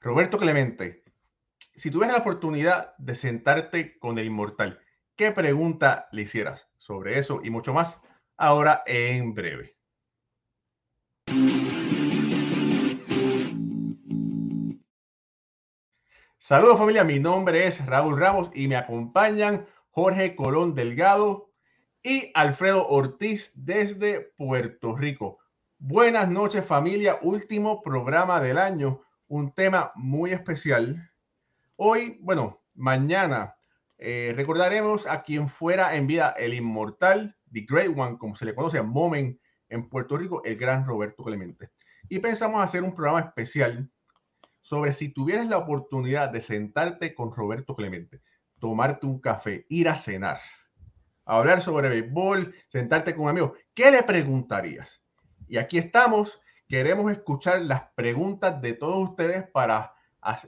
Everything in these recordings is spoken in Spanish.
Roberto Clemente, si tuvieras la oportunidad de sentarte con el inmortal, ¿qué pregunta le hicieras sobre eso y mucho más ahora en breve? Saludos familia, mi nombre es Raúl Ramos y me acompañan Jorge Colón Delgado y Alfredo Ortiz desde Puerto Rico. Buenas noches familia, último programa del año, un tema muy especial. Hoy, bueno, mañana eh, recordaremos a quien fuera en vida el inmortal, The Great One, como se le conoce a Moment en Puerto Rico, el gran Roberto Clemente. Y pensamos hacer un programa especial sobre si tuvieras la oportunidad de sentarte con Roberto Clemente, tomarte un café, ir a cenar, hablar sobre béisbol, sentarte con un amigo, ¿qué le preguntarías? Y aquí estamos, queremos escuchar las preguntas de todos ustedes para,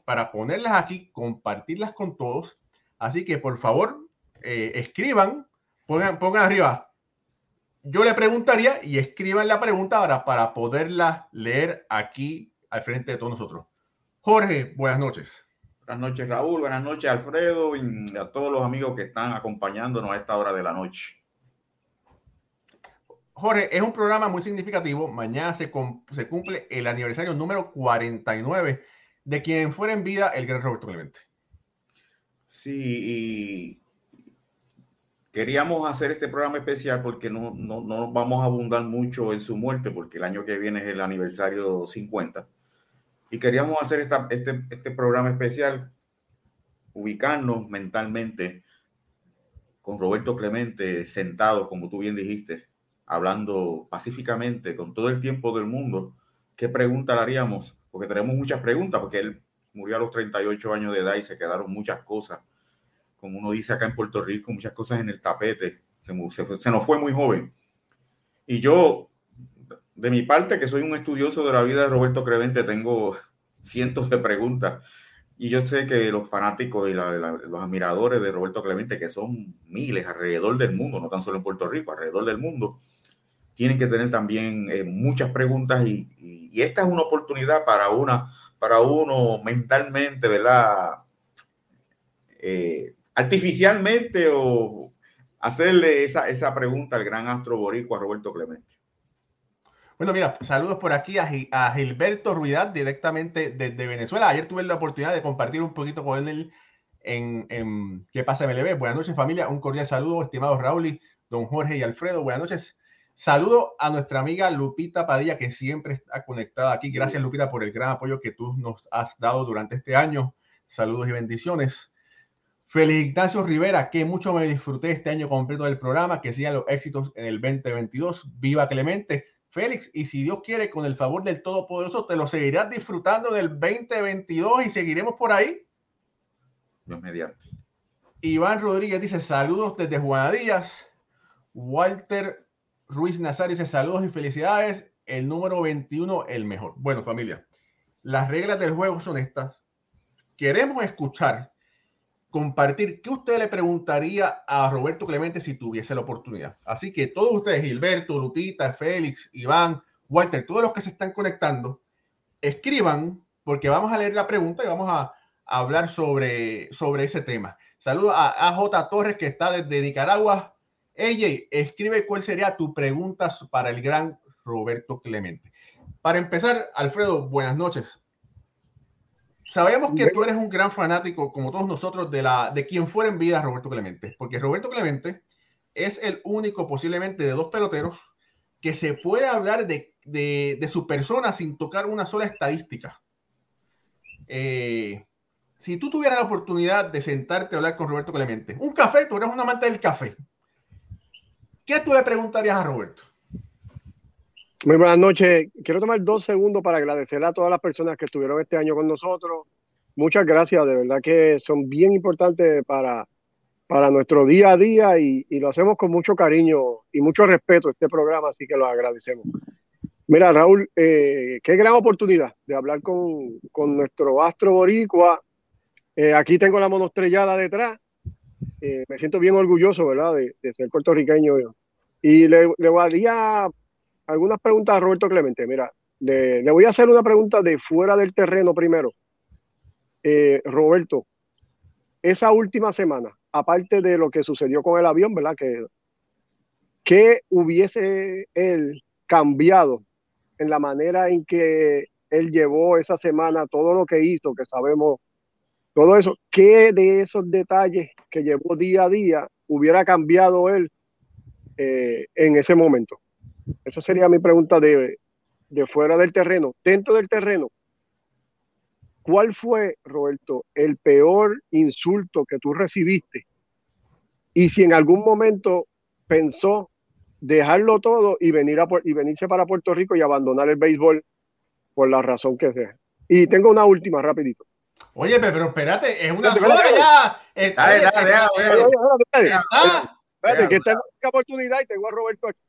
para ponerlas aquí, compartirlas con todos. Así que por favor, eh, escriban, pongan, pongan arriba. Yo le preguntaría y escriban la pregunta para, para poderla leer aquí al frente de todos nosotros. Jorge, buenas noches. Buenas noches, Raúl. Buenas noches, Alfredo, y a todos los amigos que están acompañándonos a esta hora de la noche. Jorge, es un programa muy significativo. Mañana se, se cumple el aniversario número 49 de quien fuera en vida el gran Roberto Clemente. Sí, y queríamos hacer este programa especial porque no, no, no vamos a abundar mucho en su muerte, porque el año que viene es el aniversario 50 y queríamos hacer esta, este, este programa especial, ubicarnos mentalmente con Roberto Clemente sentado, como tú bien dijiste, hablando pacíficamente con todo el tiempo del mundo. ¿Qué pregunta le haríamos? Porque tenemos muchas preguntas, porque él murió a los 38 años de edad y se quedaron muchas cosas, como uno dice acá en Puerto Rico, muchas cosas en el tapete. Se, se, se nos fue muy joven. Y yo de mi parte, que soy un estudioso de la vida de Roberto Clemente, tengo cientos de preguntas. Y yo sé que los fanáticos y los admiradores de Roberto Clemente, que son miles alrededor del mundo, no tan solo en Puerto Rico, alrededor del mundo, tienen que tener también eh, muchas preguntas y, esta es una oportunidad para, una, para uno mentalmente, ¿verdad? Eh, artificialmente o hacerle esa, esa pregunta al gran astro boricua Roberto Clemente. Bueno, mira, saludos por aquí a, Gilberto Ruidad, directamente desde Venezuela. Ayer tuve la oportunidad de compartir un poquito con él en, ¿Qué pasa MLB? Buenas noches, familia. Un cordial saludo, estimados Raúl, don Jorge y Alfredo. Buenas noches. Saludo a nuestra amiga Lupita Padilla, que siempre está conectada aquí. Gracias, Lupita, por el gran apoyo que tú nos has dado durante este año. Saludos y bendiciones. Feliz Ignacio Rivera, que mucho me disfruté este año completo del programa, que sigan los éxitos en el 2022. Viva Clemente. Félix, y si Dios quiere, con el favor del Todopoderoso, te lo seguirás disfrutando del 2022 y seguiremos por ahí. Dios mediante. Iván Rodríguez dice saludos desde Juana Díaz. Walter Ruiz Nazario dice saludos y felicidades. El número 21, el mejor. Bueno, familia, las reglas del juego son estas. Queremos escuchar compartir qué usted le preguntaría a Roberto Clemente si tuviese la oportunidad. Así que todos ustedes, Gilberto, Lupita, Félix, Iván, Walter, todos los que se están conectando, escriban porque vamos a leer la pregunta y vamos a, hablar sobre, sobre ese tema. Saludos a AJ Torres que está desde Nicaragua. Ella, escribe cuál sería tu pregunta para el gran Roberto Clemente. Para empezar, Alfredo, buenas noches. Sabemos que tú eres un gran fanático, como todos nosotros, de, la, de quien fuera en vida Roberto Clemente, porque Roberto Clemente es el único posiblemente de dos peloteros que se puede hablar de, de, su persona sin tocar una sola estadística. Eh, si tú tuvieras la oportunidad de sentarte a hablar con Roberto Clemente, un café, tú eres un amante del café, ¿qué tú le preguntarías a Roberto? Muy buenas noches. Quiero tomar dos segundos para agradecer a todas las personas que estuvieron este año con nosotros. Muchas gracias, de verdad que son bien importantes para, para nuestro día a día y, lo hacemos con mucho cariño y mucho respeto este programa, así que lo agradecemos. Mira, Raúl, eh, qué gran oportunidad de hablar con, nuestro astro boricua. Eh, aquí tengo la monostrellada detrás. Eh, me siento bien orgulloso, ¿verdad?, de, ser puertorriqueño. Y le, le haría algunas preguntas a Roberto Clemente. Mira, le, voy a hacer una pregunta de fuera del terreno primero. eh, Roberto, esa última semana, aparte de lo que sucedió con el avión, ¿verdad? Que, ¿Qué hubiese él cambiado en la manera en que él llevó esa semana, todo lo que hizo, que sabemos, todo eso? ¿Qué de esos detalles que llevó día a día hubiera cambiado él eh, en ese momento? Esa sería mi pregunta de, de fuera del terreno. Dentro del terreno, ¿cuál fue, Roberto, el peor insulto que tú recibiste? Y si en algún momento pensó dejarlo todo y, venir a, y venirse para Puerto Rico y abandonar el béisbol por la razón que sea. Y tengo una última, rapidito. Oye, pero espérate, es una sola ya. Espérate, que esta es la oportunidad y tengo a Roberto aquí.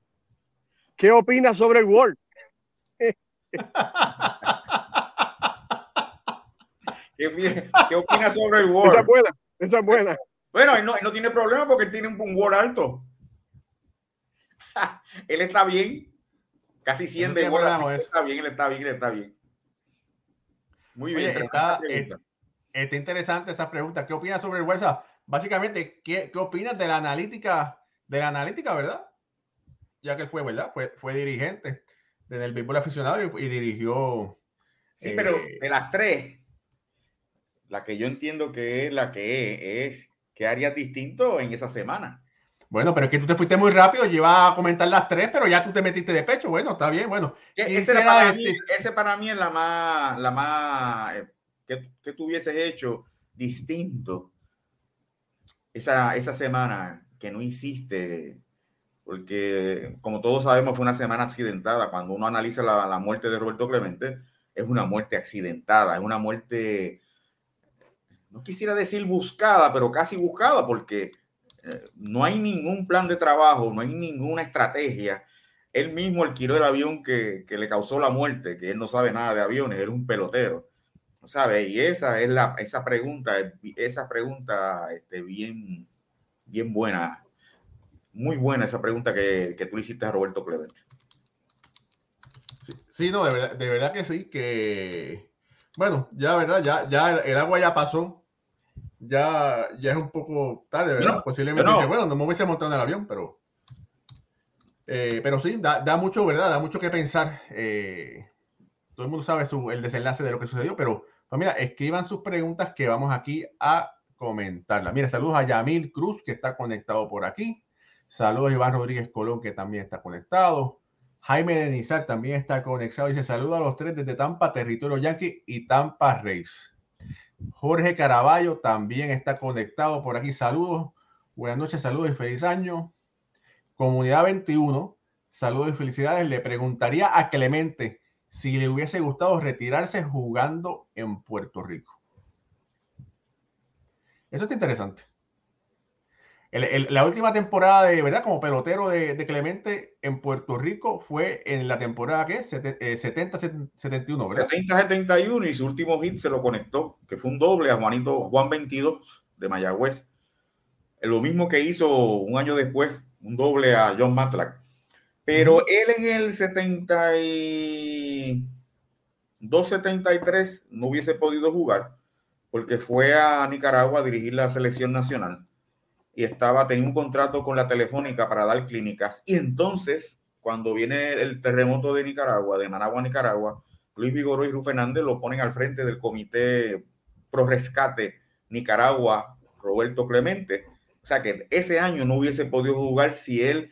¿Qué opinas sobre el World? ¿Qué, ¿Qué opinas sobre el World? Esa es buena, esa es buena. Bueno, él no, no tiene problema porque él tiene un, un World alto. él está bien. Casi 100 de World. Está bien, él está bien, él está bien. Muy bien. está, está, interesante esa pregunta. ¿Qué opinas sobre el World? Básicamente, ¿qué, ¿qué opinas de la analítica? De la analítica, ¿verdad? Ya que él fue, ¿verdad? Fue, fue dirigente del béisbol aficionado y, y dirigió. Sí, pero eh, de las tres, la que yo entiendo que es la que es, es ¿qué harías distinto en esa semana? Bueno, pero es que tú te fuiste muy rápido, lleva a comentar las tres, pero ya tú te metiste de pecho. Bueno, está bien, bueno. Ese, para mí, ese para mí es la más, la más, eh, que, que tú hubieses hecho distinto esa, esa semana que no hiciste, porque como todos sabemos fue una semana accidentada. Cuando uno analiza la, la muerte de Roberto Clemente, es una muerte accidentada, es una muerte no quisiera decir buscada, pero casi buscada, porque eh, no hay ningún plan de trabajo, no hay ninguna estrategia. Él mismo alquiló el avión que, que, le causó la muerte, que él no sabe nada de aviones, era un pelotero, ¿sabe? Y esa es la, esa pregunta, esa pregunta este, bien, bien buena, muy buena esa pregunta que, que tú le hiciste a Roberto Clemente. Sí, sí, no, de verdad, de verdad que sí, que, bueno, ya, ¿verdad? Ya, ya el agua ya pasó, ya, ya es un poco tarde, ¿verdad? Posiblemente, bueno, no me hubiese montado en el avión, pero, eh, pero sí, da, da, mucho, ¿verdad? Da mucho que pensar. Eh, todo el mundo sabe su, el desenlace de lo que sucedió, pero pues mira, escriban sus preguntas que vamos aquí a comentarlas. Mira, saludos a Yamil Cruz, que está conectado por aquí. Saludos a Iván Rodríguez Colón, que también está conectado. Jaime Denizar también está conectado. Dice saludos a los tres desde Tampa, territorio Yankee y Tampa Race. Jorge Caraballo también está conectado por aquí. Saludos, buenas noches, saludos y feliz año. Comunidad 21, saludos y felicidades. Le preguntaría a Clemente si le hubiese gustado retirarse jugando en Puerto Rico. Eso está interesante la última temporada de, ¿verdad? Como pelotero de, Clemente en Puerto Rico fue en la temporada que 70-71, ¿verdad? 70-71 y su último hit se lo conectó, que fue un doble a Juanito, Juan 22 de Mayagüez. Lo mismo que hizo un año después, un doble a John Matlack. Pero él en el 72-73 no hubiese podido jugar porque fue a Nicaragua a dirigir la selección nacional y estaba, tenía un contrato con la Telefónica para dar clínicas. Y entonces, cuando viene el terremoto de Nicaragua, de Managua, Nicaragua, Luis Vigoro y Ru Fernández lo ponen al frente del Comité Pro Rescate Nicaragua, Roberto Clemente. O sea que ese año no hubiese podido jugar si él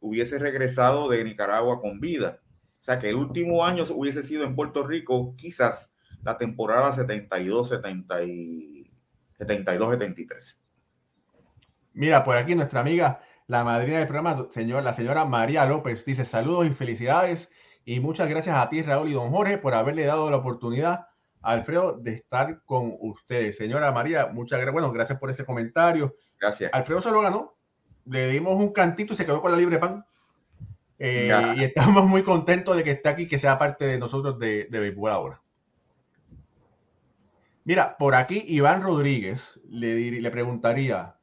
hubiese regresado de Nicaragua con vida. O sea que el último año hubiese sido en Puerto Rico, quizás la temporada 72, 72, 73. Mira, por aquí nuestra amiga, la madrina del programa, señor, la señora María López, dice saludos y felicidades y muchas gracias a ti, Raúl y don Jorge, por haberle dado la oportunidad a Alfredo de estar con ustedes. Señora María, muchas gracias. Bueno, gracias por ese comentario. Gracias. Alfredo se lo ganó. Le dimos un cantito y se quedó con la libre pan. Eh, y estamos muy contentos de que esté aquí, que sea parte de nosotros de, de Béisbol ahora. Mira, por aquí Iván Rodríguez le, le preguntaría,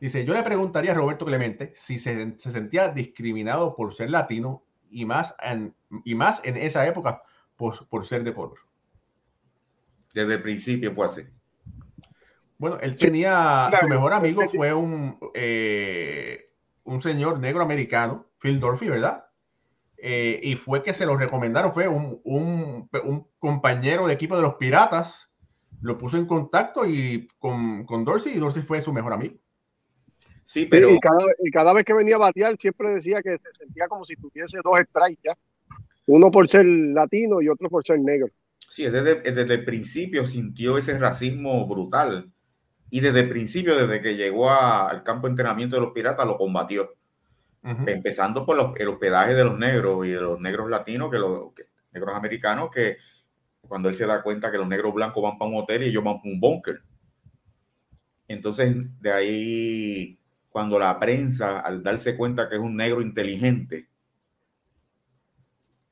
Dice, yo le preguntaría a Roberto Clemente si se, sentía discriminado por ser latino y más en, y más en esa época por, por ser de color. Desde el principio fue así. Bueno, él tenía, su mejor amigo fue un, eh, un señor negro americano, Phil Dorothy, ¿verdad? Eh, y fue que se lo recomendaron, fue un, un, un, compañero de equipo de los Piratas, lo puso en contacto y con, con Dorsey y Dorsey fue su mejor amigo. Sí, pero... Y cada, y cada, vez que venía a batear siempre decía que se sentía como si tuviese dos strikes ya, uno por ser latino y otro por ser negro. Sí, desde, desde el principio sintió ese racismo brutal y desde el principio, desde que llegó a, al campo de entrenamiento de los piratas, lo combatió. Empezando por los, el hospedaje de los negros y de los negros latinos, que los negros americanos, que cuando él se da cuenta que los negros blancos van para un hotel y ellos van para un búnker. Entonces, de ahí, cuando la prensa, al darse cuenta que es un negro inteligente,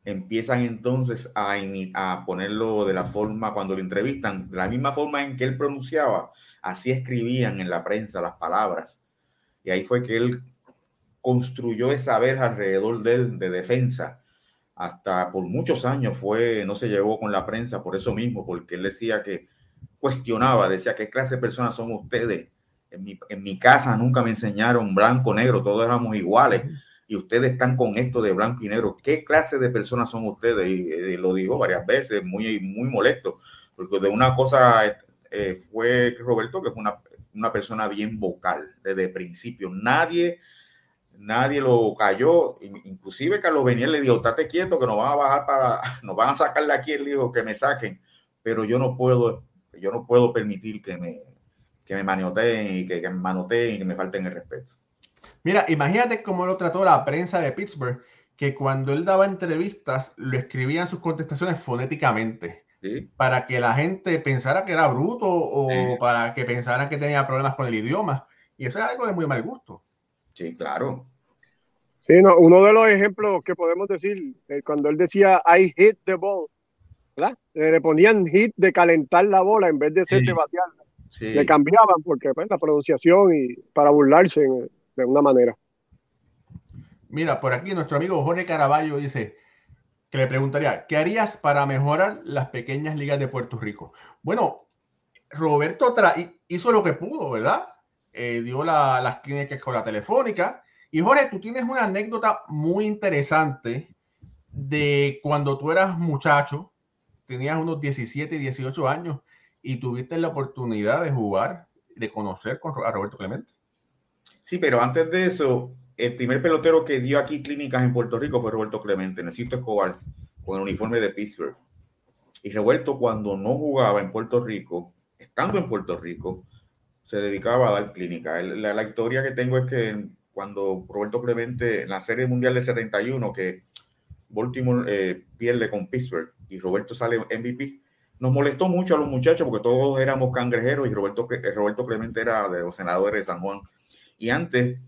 empiezan entonces a, a ponerlo de la forma, cuando lo entrevistan, de la misma forma en que él pronunciaba, Así escribían en la prensa las palabras. Y ahí fue que él construyó esa verja alrededor de de defensa. Hasta por muchos años fue, no se llevó con la prensa por eso mismo, porque él decía que cuestionaba, decía, ¿qué clase de personas son ustedes? En mi, en mi casa nunca me enseñaron blanco, negro, todos éramos iguales y ustedes están con esto de blanco y negro. ¿Qué clase de personas son ustedes? Y, y lo dijo varias veces, muy, muy molesto, porque de una cosa eh, fue Roberto, que es una, una persona bien vocal desde el principio. Nadie, nadie lo cayó, inclusive Carlos Beniel le dijo, estate quieto que nos van a bajar para, nos van a sacar de aquí, él dijo que me saquen, pero yo no puedo, yo no puedo permitir que me, que me manioteen y que, que me manoteen y que me falten el respeto. Mira, imagínate cómo lo trató la prensa de Pittsburgh, que cuando él daba entrevistas, lo escribían sus contestaciones fonéticamente para que la gente pensara que era bruto o para que pensaran que tenía problemas con el idioma. Y eso es algo de muy mal gusto. Sí, claro. Sí, no, uno de los ejemplos que podemos decir, eh, cuando él decía I hit the ball, ¿verdad? Eh, le ponían hit de calentar la bola en vez de ser de batearla. Le cambiaban porque pues, la pronunciación y para burlarse de una manera. Mira, por aquí nuestro amigo Jorge Caraballo dice, que le preguntaría, ¿qué harías para mejorar las pequeñas ligas de Puerto Rico? Bueno, Roberto hizo lo que pudo, ¿verdad? Eh, dio las clínicas con la telefónica. Y Jorge, tú tienes una anécdota muy interesante de cuando tú eras muchacho, tenías unos 17, 18 años y tuviste la oportunidad de jugar, de conocer a Roberto Clemente. Sí, pero antes de eso, el primer pelotero que dio aquí clínicas en Puerto Rico fue Roberto Clemente, Necesito Escobar, con el uniforme de Pittsburgh. Y Roberto, cuando no jugaba en Puerto Rico, estando en Puerto Rico, se dedicaba a dar clínica. La, historia que tengo es que cuando Roberto Clemente, en la Serie Mundial de 71, que Baltimore eh, pierde con Pittsburgh y Roberto sale MVP, nos molestó mucho a los muchachos porque todos éramos cangrejeros y Roberto, Roberto Clemente era de los senadores de San Juan. Y antes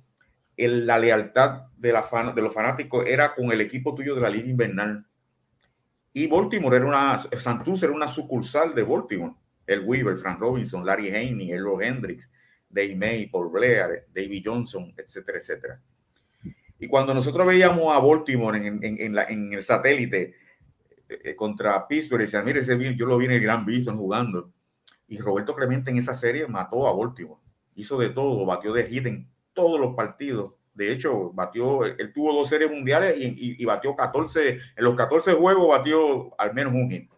la lealtad de, la de los fanáticos era con el equipo tuyo de la Liga Invernal. Y Baltimore era una, Santos era una sucursal de Baltimore. El Weaver, Frank Robinson, Larry Haney, Earl Hendricks, Dave May, Paul Blair, David Johnson, etcétera, etcétera. Y cuando nosotros veíamos a Baltimore en, en, en el satélite eh, contra Pittsburgh, decían, mire, ese yo lo vi en el Gran Bison jugando. Y Roberto Clemente en esa serie mató a Baltimore. Hizo de todo, batió de hit todos los partidos. De hecho, batió, él tuvo dos series mundiales y, y, batió 14, en los 14 juegos batió al menos un hit.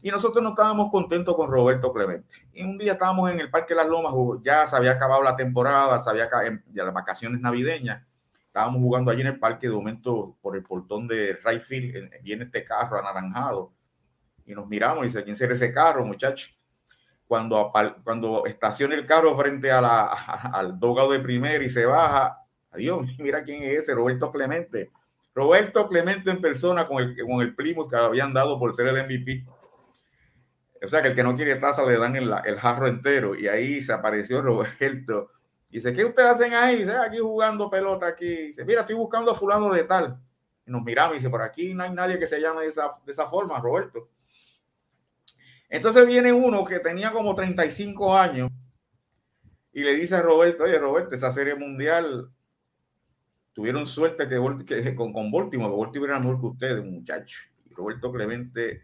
Y nosotros no estábamos contentos con Roberto Clemente. Y un día estábamos en el Parque Las Lomas, ya se había acabado la temporada, se había ya las vacaciones navideñas. Estábamos jugando allí en el parque, de momento por el portón de Rayfield viene este carro anaranjado. Y nos miramos y dice, ¿quién será ese carro, muchacho? Cuando, cuando estaciona el carro frente a la, al dogado de primera y se baja, adiós, mira quién es ese, Roberto Clemente. Roberto Clemente en persona con el, con el primo que habían dado por ser el MVP. O sea que el que no quiere taza le dan el, el jarro entero. Y ahí se apareció Roberto. Dice, ¿qué ustedes hacen ahí? Dice, aquí jugando pelota aquí. Dice, mira, estoy buscando a fulano de tal. Y nos miramos y dice, por aquí no hay nadie que se llame de esa, de esa forma, Roberto. Entonces viene uno que tenía como 35 años y le dice a Roberto, oye Roberto, esa serie mundial tuvieron suerte que, con, con Baltimore, Baltimore era mejor que ustedes, muchacho. Y Roberto Clemente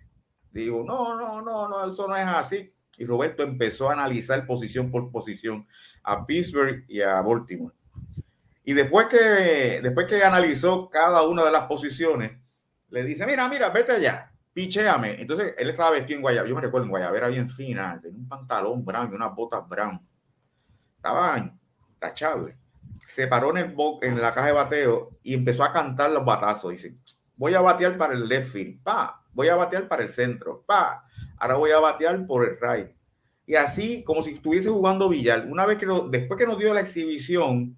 Digo, no, no, no, no, eso no es así. Y Roberto empezó a analizar posición por posición a Pittsburgh y a Baltimore. Y después que, después que analizó cada una de las posiciones, le dice, mira, mira, vete allá, picheame. Entonces, él estaba vestido en guayabera, yo me recuerdo en guayabera bien fina, tenía un pantalón brown y unas botas brown. Estaba intachable. Se paró en, el en la caja de bateo y empezó a cantar los batazos. Dice, voy a batear para el left field, pa, voy a batear para el centro, pa, ahora voy a batear por el right. Y así, como si estuviese jugando billar. Una vez que, después que nos dio la exhibición,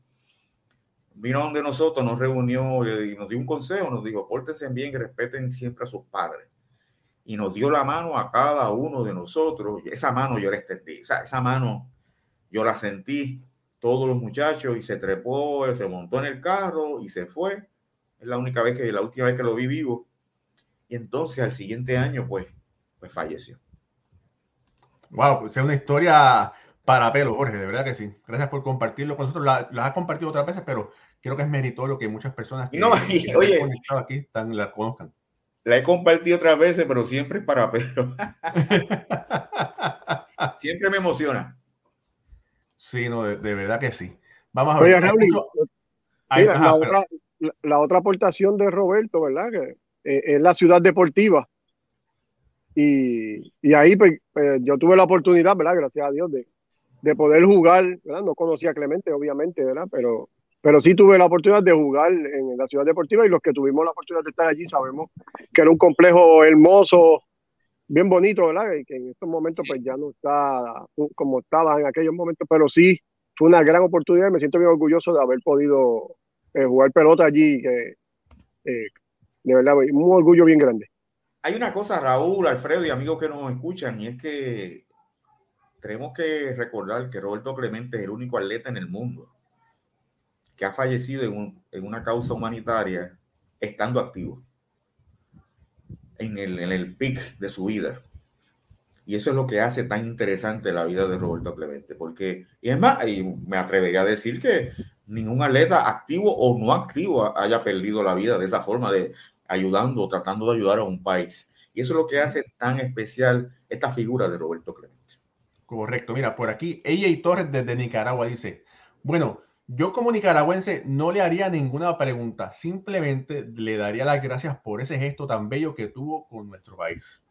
vino donde nosotros, nos reunió y nos dio un consejo, nos dijo, pórtense bien y respeten siempre a sus padres. Y nos dio la mano a cada uno de nosotros. Y esa mano yo la extendí, o sea, esa mano yo la sentí, todos los muchachos, y se trepó, se montó en el carro y se fue. Es la única vez que, la última vez que lo vi vivo. Y entonces al siguiente año, pues, pues falleció. Wow, pues es una historia para pelo, Jorge, de verdad que sí. Gracias por compartirlo con nosotros. La, has compartido otras veces, pero creo que es meritorio que muchas personas que, no, oye, aquí están, la conozcan. La he compartido otras veces, pero siempre es para pelo. siempre me emociona. Sí, no, de, verdad que sí. Vamos a ver. la, otra, aportación de Roberto, ¿verdad? Que eh, es la ciudad deportiva. Y, ahí pues, pues, yo tuve la oportunidad, ¿verdad? Gracias a Dios, de, de poder jugar, ¿verdad? No conocía a Clemente, obviamente, ¿verdad? Pero, pero sí tuve la oportunidad de jugar en la ciudad deportiva y los que tuvimos la oportunidad de estar allí sabemos que era un complejo hermoso, bien bonito, ¿verdad? Y que en estos momentos pues ya no está como estaba en aquellos momentos, pero sí fue una gran oportunidad y me siento bien orgulloso de haber podido eh, jugar pelota allí, eh, de verdad, un orgullo bien grande. Hay una cosa, Raúl, Alfredo y amigos que nos escuchan, y es que tenemos que recordar que Roberto Clemente es el único atleta en el mundo que ha fallecido en, una causa humanitaria estando activo en el, en el pic de su vida. Y eso es lo que hace tan interesante la vida de Roberto Clemente, porque, y es más, y me atrevería a decir que ningún atleta activo o no activo haya perdido la vida de esa forma, de ayudando, tratando de ayudar a un país. Y eso es lo que hace tan especial esta figura de Roberto Clemente. Correcto, mira, por aquí, ella y Torres desde Nicaragua dice, bueno, yo como nicaragüense no le haría ninguna pregunta, simplemente le daría las gracias por ese gesto tan bello que tuvo con nuestro país.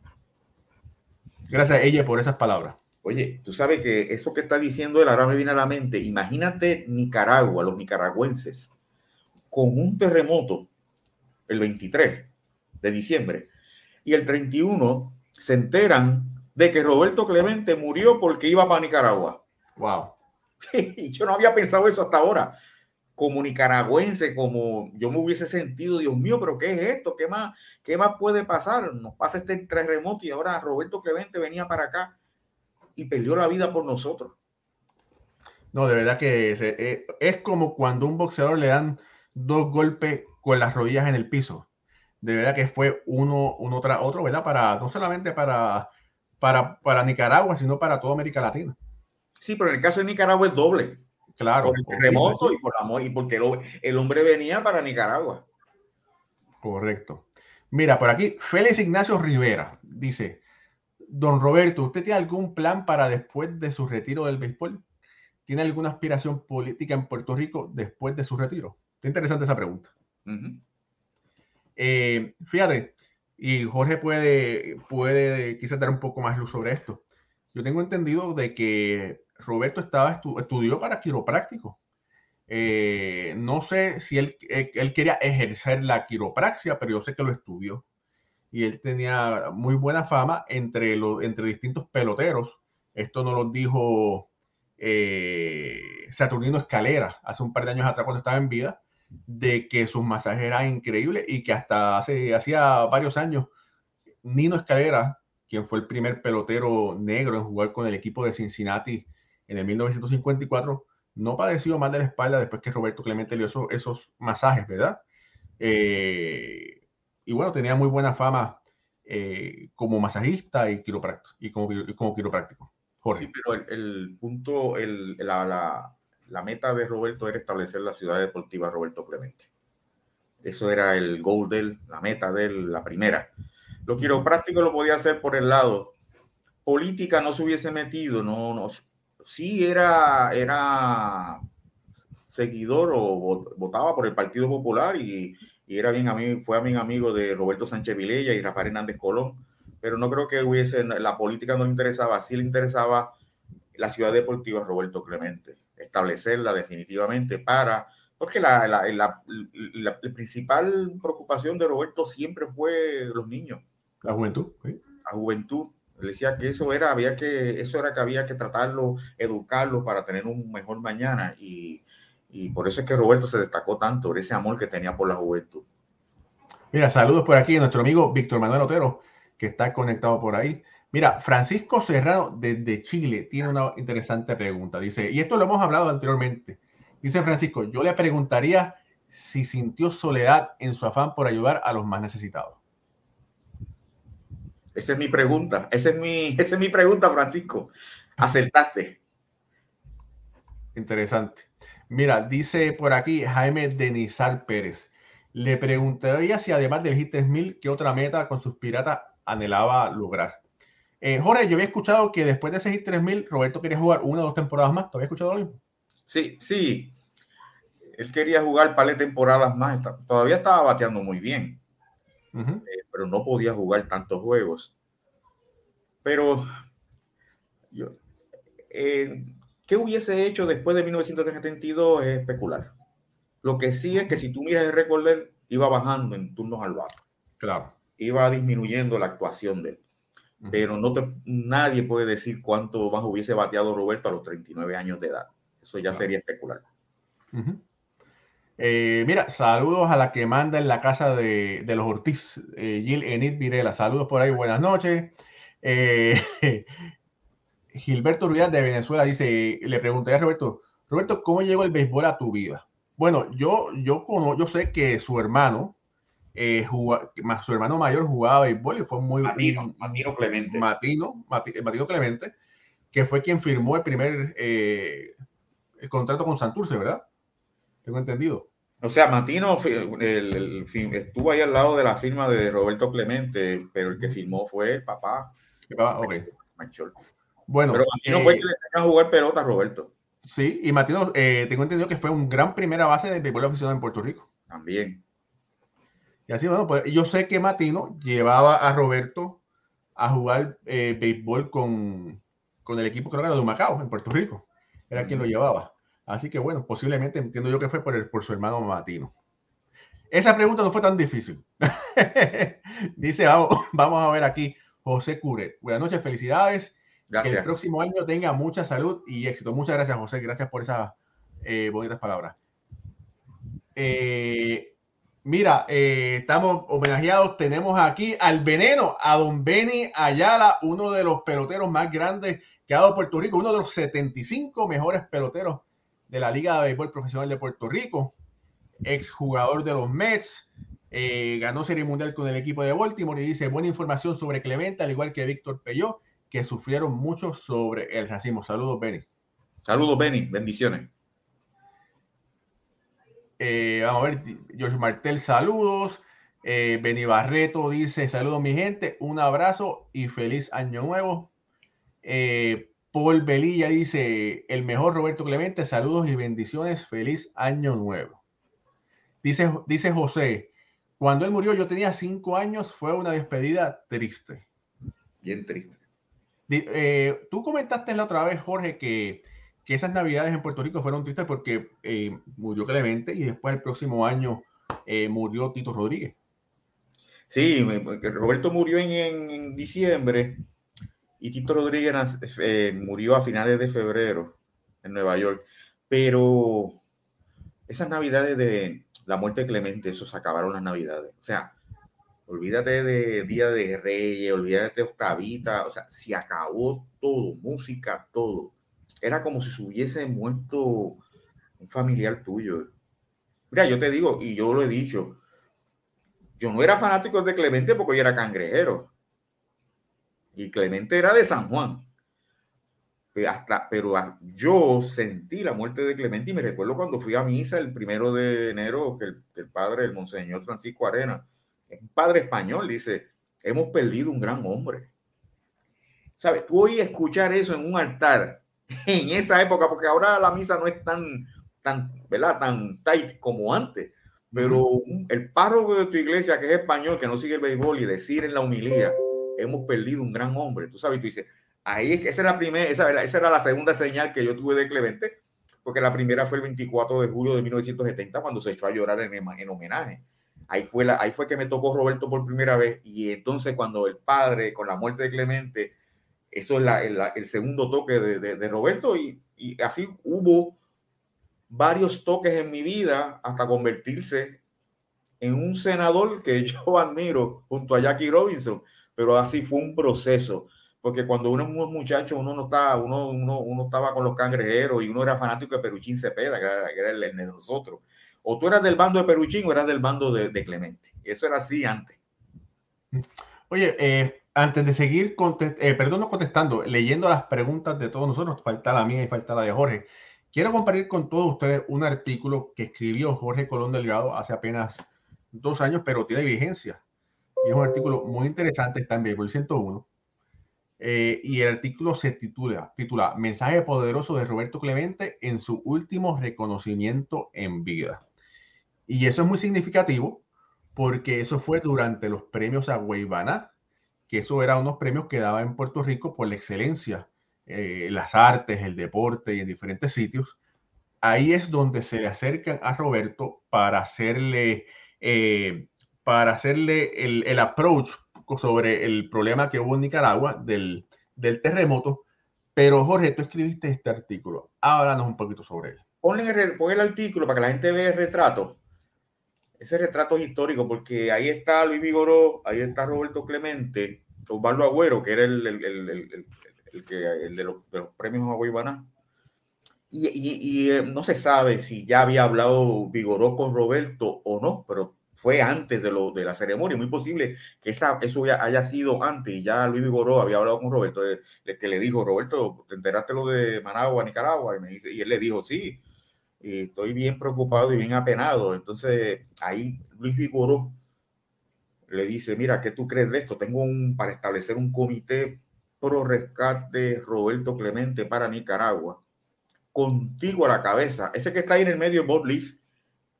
Gracias a ella por esas palabras. Oye, tú sabes que eso que está diciendo él ahora me viene a la mente. Imagínate Nicaragua, los nicaragüenses, con un terremoto el 23 de diciembre y el 31 se enteran de que Roberto Clemente murió porque iba para Nicaragua. Wow. Y yo no había pensado eso hasta ahora. Como nicaragüense, como yo me hubiese sentido, Dios mío, pero ¿qué es esto? ¿Qué más, qué más puede pasar? Nos pasa este terremoto y ahora Roberto Clemente venía para acá y perdió la vida por nosotros. No, de verdad que es, eh, es como cuando un boxeador le dan dos golpes con las rodillas en el piso. De verdad que fue uno, uno tras otro, ¿verdad? Para, no solamente para para, para Nicaragua, sino para toda América Latina. Sí, pero en el caso de Nicaragua es doble. Claro. Por el terremoto y por amor, y porque el, hombre venía para Nicaragua. Correcto. Mira, por aquí, Félix Ignacio Rivera dice, don Roberto, ¿usted tiene algún plan para después de su retiro del béisbol? ¿Tiene alguna aspiración política en Puerto Rico después de su retiro? Qué interesante esa pregunta. Eh, fíjate, y Jorge puede, puede quizás dar un poco más luz sobre esto. Yo tengo entendido de que Roberto estaba estudió para quiropráctico. Eh, no sé si él, él, quería ejercer la quiropraxia, pero yo sé que lo estudió. Y él tenía muy buena fama entre, los, entre distintos peloteros. Esto nos lo dijo eh, Saturnino Escalera hace un par de años atrás cuando estaba en vida de que sus masajes eran increíbles y que hasta hace hacía varios años Nino Escalera, quien fue el primer pelotero negro en jugar con el equipo de Cincinnati en el 1954, no padeció mal de la espalda después que Roberto Clemente le dio esos, masajes, ¿verdad? Eh, y bueno, tenía muy buena fama eh, como masajista y, quiropráctico, y como, quiropráctico. Sí, pero el, punto, la meta de Roberto era establecer la ciudad deportiva Roberto Clemente. Eso era el goal de él, la meta de él, la primera. Lo quiropráctico lo podía hacer por el lado. Política no se hubiese metido, no, no. Sí era, era seguidor o votaba por el Partido Popular y, y era bien amigo, fue bien amigo de Roberto Sánchez Vilella y Rafael Hernández Colón, pero no creo que hubiese, la política no le interesaba, sí le interesaba la ciudad deportiva Roberto Clemente, establecerla definitivamente para porque la, la, la, la, principal preocupación de Roberto siempre fue los niños. La juventud. La juventud. Le decía que eso era, había que, eso era que había que tratarlo, educarlo para tener un mejor mañana. Y, y por eso es que Roberto se destacó tanto, por ese amor que tenía por la juventud. Mira, saludos por aquí a nuestro amigo Víctor Manuel Otero, que está conectado por ahí. Mira, Francisco Serrano desde Chile tiene una interesante pregunta. Dice, y esto lo hemos hablado anteriormente. Dice Francisco, yo le preguntaría si sintió soledad en su afán por ayudar a los más necesitados. Esa es mi pregunta. Esa es mi, esa es mi pregunta, Francisco. Acertaste. Interesante. Mira, dice por aquí Jaime Denizar Pérez. Le preguntaría si además del Hit 3000, ¿qué otra meta con sus piratas anhelaba lograr? Eh, Jorge, yo había escuchado que después de ese Hit 3000, Roberto quería jugar una o dos temporadas más. ¿Te había escuchado lo mismo? Sí, sí. Él quería jugar par de temporadas más. Todavía estaba bateando muy bien, eh, pero no podía jugar tantos juegos. Pero yo, eh, ¿qué hubiese hecho después de 1972 es especular. Lo que sí es que si tú miras el récord de él, iba bajando en turnos al bajo. Claro. Iba disminuyendo la actuación de él. Pero no te, nadie puede decir cuánto más hubiese bateado Roberto a los 39 años de edad. Eso ya sería especular. Eh, mira, saludos a la que manda en la casa de, los Ortiz, eh, Gil Enid Virela. Saludos por ahí, buenas noches. Eh, Gilberto Ruiz de Venezuela dice, le pregunté a Roberto, Roberto, ¿cómo llegó el béisbol a tu vida? Bueno, yo, yo, yo sé que su hermano, su hermano mayor jugaba béisbol y fue muy... Matino, Matino Clemente. Matino, Matino, Clemente, que fue quien firmó el primer el contrato con Santurce, ¿verdad? Tengo entendido. O sea, Matino el, estuvo ahí al lado de la firma de Roberto Clemente, pero el que firmó fue el papá. Ah, ok. Bueno, pero Matino fue el que le tenía a jugar pelota a Roberto. Sí, y Matino, eh, tengo entendido que fue un gran primera base del béisbol aficionado en Puerto Rico. También. Y así, bueno, pues yo sé que Matino llevaba a Roberto a jugar eh, béisbol con, con el equipo, creo que era de Macao, en Puerto Rico. Era quien lo llevaba. Así que bueno, posiblemente entiendo yo que fue por, el, por su hermano Matino. Esa pregunta no fue tan difícil. Dice, vamos, a ver aquí, José Curet. Buenas noches, felicidades. Gracias. Que el próximo año tenga mucha salud y éxito. Muchas gracias, José. Gracias por esas eh, bonitas palabras. Eh, mira, eh, estamos homenajeados. Tenemos aquí al veneno, a don Benny Ayala, uno de los peloteros más grandes que ha dado Puerto Rico, uno de los 75 mejores peloteros de la Liga de Béisbol Profesional de Puerto Rico, exjugador de los Mets, eh, ganó Serie Mundial con el equipo de Baltimore y dice buena información sobre Clemente, al igual que Víctor Peyó, que sufrieron mucho sobre el racismo. Saludos, Benny. Saludos, Benny. Bendiciones. Eh, vamos a ver, George Martel, saludos. Eh, Benny Barreto dice, saludos mi gente, un abrazo y feliz año nuevo. Eh, Paul Belilla dice, el mejor Roberto Clemente, saludos y bendiciones, feliz año nuevo. Dice, dice José, cuando él murió yo tenía cinco años, fue una despedida triste. Bien triste. Eh, tú comentaste la otra vez, Jorge, que, esas navidades en Puerto Rico fueron tristes porque eh, murió Clemente y después el próximo año eh, murió Tito Rodríguez. Sí, Roberto murió en diciembre y Tito Rodríguez eh, murió a finales de febrero en Nueva York. Pero esas navidades de la muerte de Clemente, eso se acabaron las navidades. O sea, olvídate de Día de Reyes, olvídate de Octavita, o sea, se acabó todo, música, todo. Era como si se hubiese muerto un familiar tuyo. Mira, yo te digo, y yo lo he dicho, yo no era fanático de Clemente porque yo era cangrejero. Y Clemente era de San Juan. Hasta, pero yo sentí la muerte de Clemente y me recuerdo cuando fui a misa el primero de enero que el, padre, el monseñor Francisco Arena, un padre español, dice, hemos perdido un gran hombre. ¿Sabes? Tú oí escuchar eso en un altar en esa época, porque ahora la misa no es tan, tan, ¿verdad? Tan tight como antes. Pero el párroco de tu iglesia, que es español, que no sigue el béisbol, y decir en la humilía, hemos perdido un gran hombre. Tú sabes, tú dices, ahí es que esa, la primera, esa, esa era la segunda señal que yo tuve de Clemente, porque la primera fue el 24 de julio de 1970, cuando se echó a llorar en, en homenaje. Ahí fue, la, ahí fue que me tocó Roberto por primera vez, y entonces cuando el padre, con la muerte de Clemente, eso es la, el, segundo toque de, de, de Roberto, y, y así hubo varios toques en mi vida hasta convertirse en un senador que yo admiro junto a Jackie Robinson, pero así fue un proceso, porque cuando uno es muchacho, uno no estaba, uno, uno, uno, estaba con los cangrejeros y uno era fanático de Peruchín Cepeda, que era, que era el, de nosotros. O tú eras del bando de Peruchín o eras del bando de, de Clemente. Eso era así antes. Oye, eh, antes de seguir, contest eh, perdón, no contestando, leyendo las preguntas de todos nosotros, falta la mía y falta la de Jorge. Quiero compartir con todos ustedes un artículo que escribió Jorge Colón Delgado hace apenas dos años, pero tiene vigencia. Y es un artículo muy interesante, está en Béisbol 101. Eh, y el artículo se titula, Mensaje poderoso de Roberto Clemente en su último reconocimiento en vida. Y eso es muy significativo porque eso fue durante los premios a Guaybana, que eso eran unos premios que daba en Puerto Rico por la excelencia eh, las artes, el deporte y en diferentes sitios, ahí es donde se le acercan a Roberto para hacerle, eh, para hacerle el, el, approach sobre el problema que hubo en Nicaragua del, del terremoto. Pero Jorge, tú escribiste este artículo. Háblanos un poquito sobre él. Pon el, pon el artículo para que la gente vea el retrato. Ese retrato es histórico porque ahí está Luis Vigoró, ahí está Roberto Clemente, Osvaldo Agüero, que era el, el, el el, que, de, los, de los premios a Guaybana. Y, y, y eh, no se sabe si ya había hablado Vigoró con Roberto o no, pero fue antes de, lo, de la ceremonia. Muy posible que esa, eso ya haya sido antes y ya Luis Vigoró había hablado con Roberto, de, de, que le dijo, Roberto, ¿te enteraste lo de Managua, Nicaragua? Y, me dice, y él le dijo, sí, y estoy bien preocupado y bien apenado. Entonces ahí Luis Vigoró le dice, mira, ¿qué tú crees de esto? Tengo un, para establecer un comité pro rescate Roberto Clemente para Nicaragua. Contigo a la cabeza. Ese que está ahí en el medio, Bob Leaf,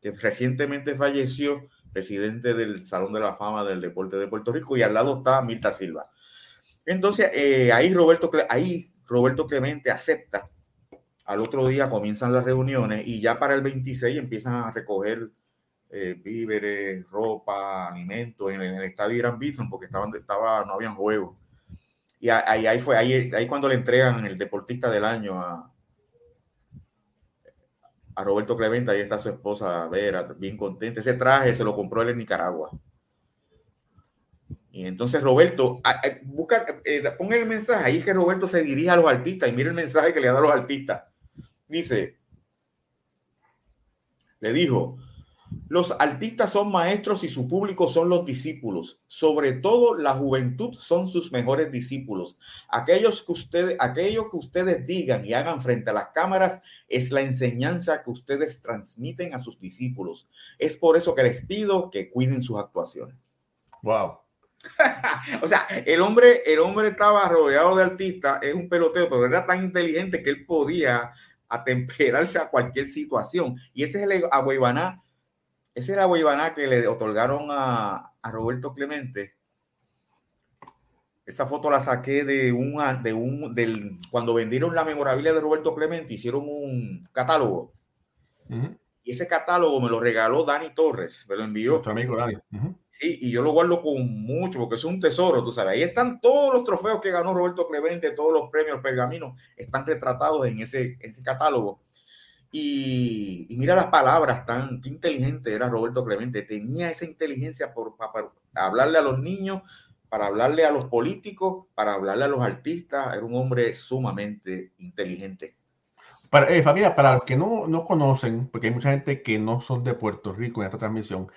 que recientemente falleció, presidente del Salón de la Fama del Deporte de Puerto Rico, y al lado está Mirta Silva. Entonces, eh, ahí, Roberto, ahí Roberto Clemente acepta. Al otro día comienzan las reuniones y ya para el 26 empiezan a recoger eh, víveres, ropa, alimentos en, el estadio Irán Bison porque estaban, estaba, no habían juegos. Y ahí, ahí fue, ahí, ahí cuando le entregan el deportista del año a, a Roberto Clemente, ahí está su esposa Vera, bien contenta. Ese traje se lo compró él en Nicaragua. Y entonces Roberto, busca, eh, el mensaje, ahí que Roberto se dirige a los artistas y mire el mensaje que le da a los artistas. Dice, le dijo, los artistas son maestros y su público son los discípulos. Sobre todo la juventud son sus mejores discípulos. Aquellos que ustedes, aquello que ustedes digan y hagan frente a las cámaras es la enseñanza que ustedes transmiten a sus discípulos. Es por eso que les pido que cuiden sus actuaciones. Wow. o sea, el hombre, el hombre estaba rodeado de artistas, es un peloteo, pero era tan inteligente que él podía atemperarse a cualquier situación. Y ese es el Aguaybaná ese era Guaybaná que le otorgaron a, a, Roberto Clemente. Esa foto la saqué de un, de un, del, cuando vendieron la memorabilia de Roberto Clemente, hicieron un catálogo. Uh -huh. Y ese catálogo me lo regaló Dani Torres, me lo envió. Nuestro amigo Dani. Uh -huh. Sí, y yo lo guardo con mucho, porque es un tesoro, tú sabes. Ahí están todos los trofeos que ganó Roberto Clemente, todos los premios, pergaminos, están retratados en ese, en ese catálogo. Y, mira las palabras tan qué inteligente era Roberto Clemente. Tenía esa inteligencia por, para, hablarle a los niños, para hablarle a los políticos, para hablarle a los artistas. Era un hombre sumamente inteligente. Para, eh, familia, para los que no, no conocen, porque hay mucha gente que no son de Puerto Rico en esta transmisión,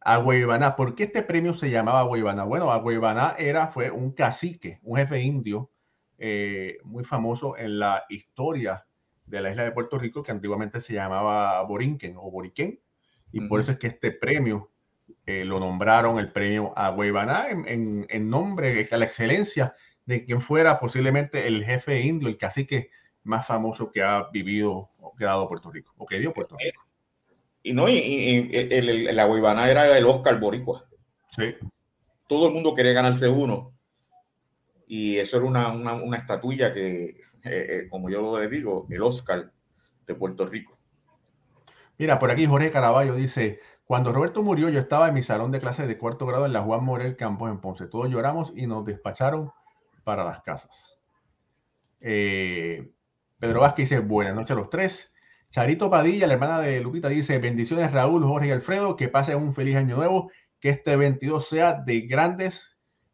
Agüeybaná, ¿por qué este premio se llamaba Agüeybaná? Bueno, Agüeybaná era, fue un cacique, un jefe indio eh, muy famoso en la historia de la isla de Puerto Rico que antiguamente se llamaba Borinquen o Boriquén, y uh -huh. por eso es que este premio eh, lo nombraron el premio a Guaybaná en, en, nombre a la excelencia de quien fuera posiblemente el jefe indio, el cacique más famoso que ha vivido o que ha dado Puerto Rico, o que dio Puerto Rico. Y no, y, la Guaybaná era el Oscar Boricua. Sí. Todo el mundo quería ganarse uno. Y eso era una, una, estatuilla que, eh, eh, como yo le digo, el Oscar de Puerto Rico. Mira, por aquí Jorge Caraballo dice, cuando Roberto murió yo estaba en mi salón de clases de cuarto grado en la Juan Morel Campos en Ponce. Todos lloramos y nos despacharon para las casas. Eh, Pedro Vázquez dice, buenas noches a los tres. Charito Padilla, la hermana de Lupita, dice, bendiciones Raúl, Jorge y Alfredo, que pasen un feliz año nuevo, que este 22 sea de grandes,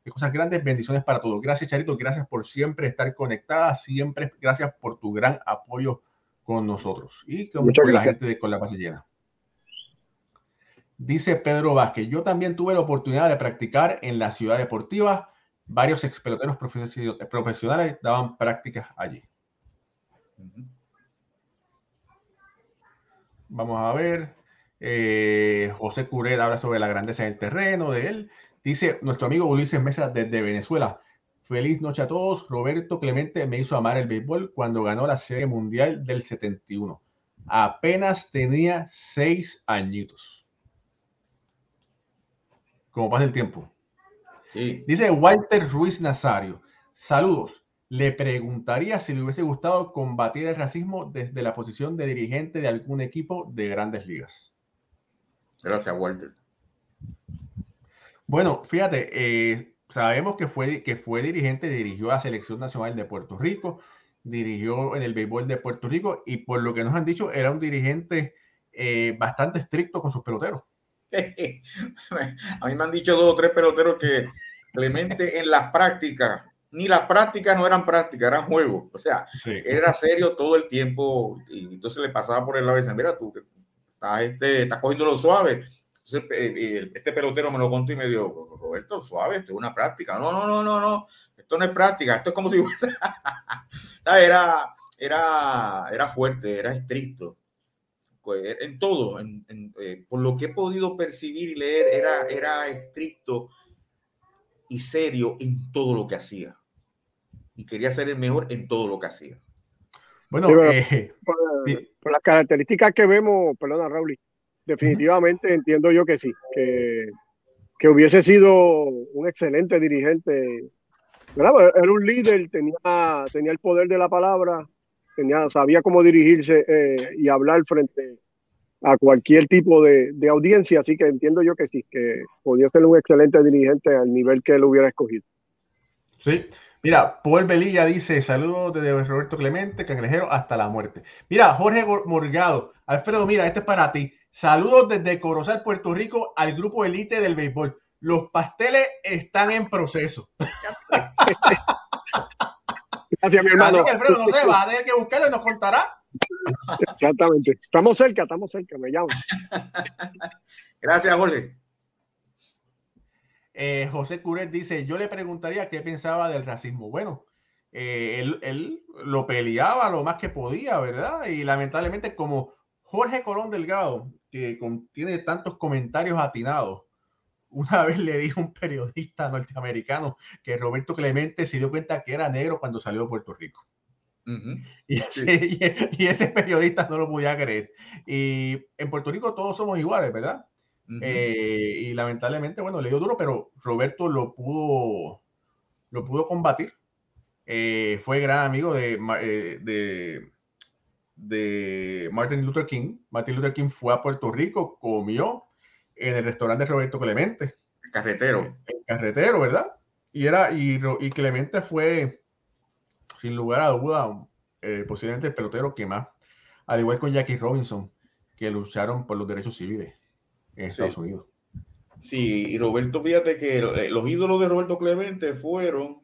de cosas grandes, bendiciones para todos. Gracias Charito, gracias por siempre estar conectada, siempre gracias por tu gran apoyo con nosotros y con, la gente de Con la Paz Llena. Dice Pedro Vázquez, yo también tuve la oportunidad de practicar en la ciudad deportiva, varios ex peloteros profesionales daban prácticas allí. Vamos a ver. Eh, José Curet habla sobre la grandeza del terreno de él. Dice nuestro amigo Ulises Mesa desde Venezuela. Feliz noche a todos. Roberto Clemente me hizo amar el béisbol cuando ganó la Serie Mundial del 71. Apenas tenía seis añitos. Como pasa el tiempo. Dice Walter Ruiz Nazario. Saludos le preguntaría si le hubiese gustado combatir el racismo desde la posición de dirigente de algún equipo de grandes ligas. Gracias, Walter. Bueno, fíjate, eh, sabemos que fue, que fue dirigente, dirigió a la Selección Nacional de Puerto Rico, dirigió en el béisbol de Puerto Rico y por lo que nos han dicho, era un dirigente eh, bastante estricto con sus peloteros. a mí me han dicho dos o tres peloteros que Clemente en las prácticas ni las prácticas no eran prácticas, eran juegos. O sea, era serio todo el tiempo. Y entonces le pasaba por el lado y decía, mira tú, estás, este, estás cogiendo lo suave. Entonces, este pelotero me lo contó y me dijo, Roberto, suave, esto es una práctica. No, no, no, no, no. Esto no es práctica, esto es como si era, era, era fuerte, era estricto. Pues, en todo, eh, por lo que he podido percibir y leer, era, era estricto y serio en todo lo que hacía y quería ser el mejor en todo lo que hacía. Bueno, eh, por, las características que vemos, perdona Raúl, definitivamente entiendo yo que sí, que, que, hubiese sido un excelente dirigente. Era un líder, tenía, tenía el poder de la palabra, tenía, sabía cómo dirigirse eh, y hablar frente a cualquier tipo de, de, audiencia, así que entiendo yo que sí, que podía ser un excelente dirigente al nivel que él hubiera escogido. Sí, Mira, Paul Belilla dice: Saludos desde Roberto Clemente, cangrejero, hasta la muerte. Mira, Jorge Morgado, Alfredo, mira, este es para ti. Saludos desde Corozal, Puerto Rico, al grupo elite del béisbol. Los pasteles están en proceso. Gracias, mi hermano. Así Alfredo, no sé, va a tener que buscarlo y nos contará. Exactamente. Estamos cerca, estamos cerca, me llamo. Gracias, Jorge. Eh, José Curet dice, yo le preguntaría qué pensaba del racismo. Bueno, eh, él, lo peleaba lo más que podía, ¿verdad? Y lamentablemente como Jorge Colón Delgado, que tiene tantos comentarios atinados, una vez le dijo un periodista norteamericano que Roberto Clemente se dio cuenta que era negro cuando salió de Puerto Rico. y, ese, periodista no lo podía creer. Y en Puerto Rico todos somos iguales, ¿verdad? Eh, y lamentablemente, bueno, le dio duro, pero Roberto lo pudo, lo pudo combatir. Eh, fue gran amigo de, eh, de, de, Martin Luther King. Martin Luther King fue a Puerto Rico, comió en el restaurante de Roberto Clemente. El carretero. El carretero, ¿verdad? Y, era, y, y Clemente fue, sin lugar a duda, posiblemente el pelotero que más, al igual con Jackie Robinson, que lucharon por los derechos civiles en Estados Unidos. Sí, y Roberto, fíjate que eh, los ídolos de Roberto Clemente fueron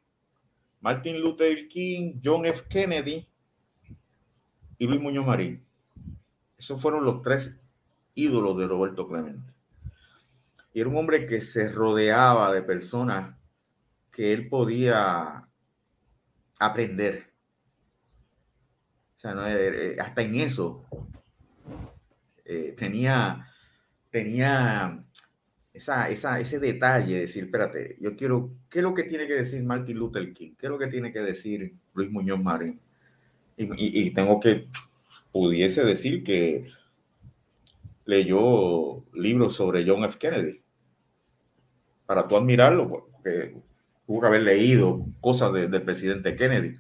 Martin Luther King, John F. Kennedy y Luis Muñoz Marín. Esos fueron los tres ídolos de Roberto Clemente. Y era un hombre que se rodeaba de personas que él podía aprender. O sea, eh, eh, hasta en eso tenía tenía esa, ese detalle, de decir, espérate, yo quiero, ¿qué es lo que tiene que decir Martin Luther King? ¿Qué es lo que tiene que decir Luis Muñoz Marín? Y, y, tengo que, pudiese decir que leyó libros sobre John F. Kennedy. Para tú admirarlo, porque tuvo que haber leído cosas del presidente Kennedy.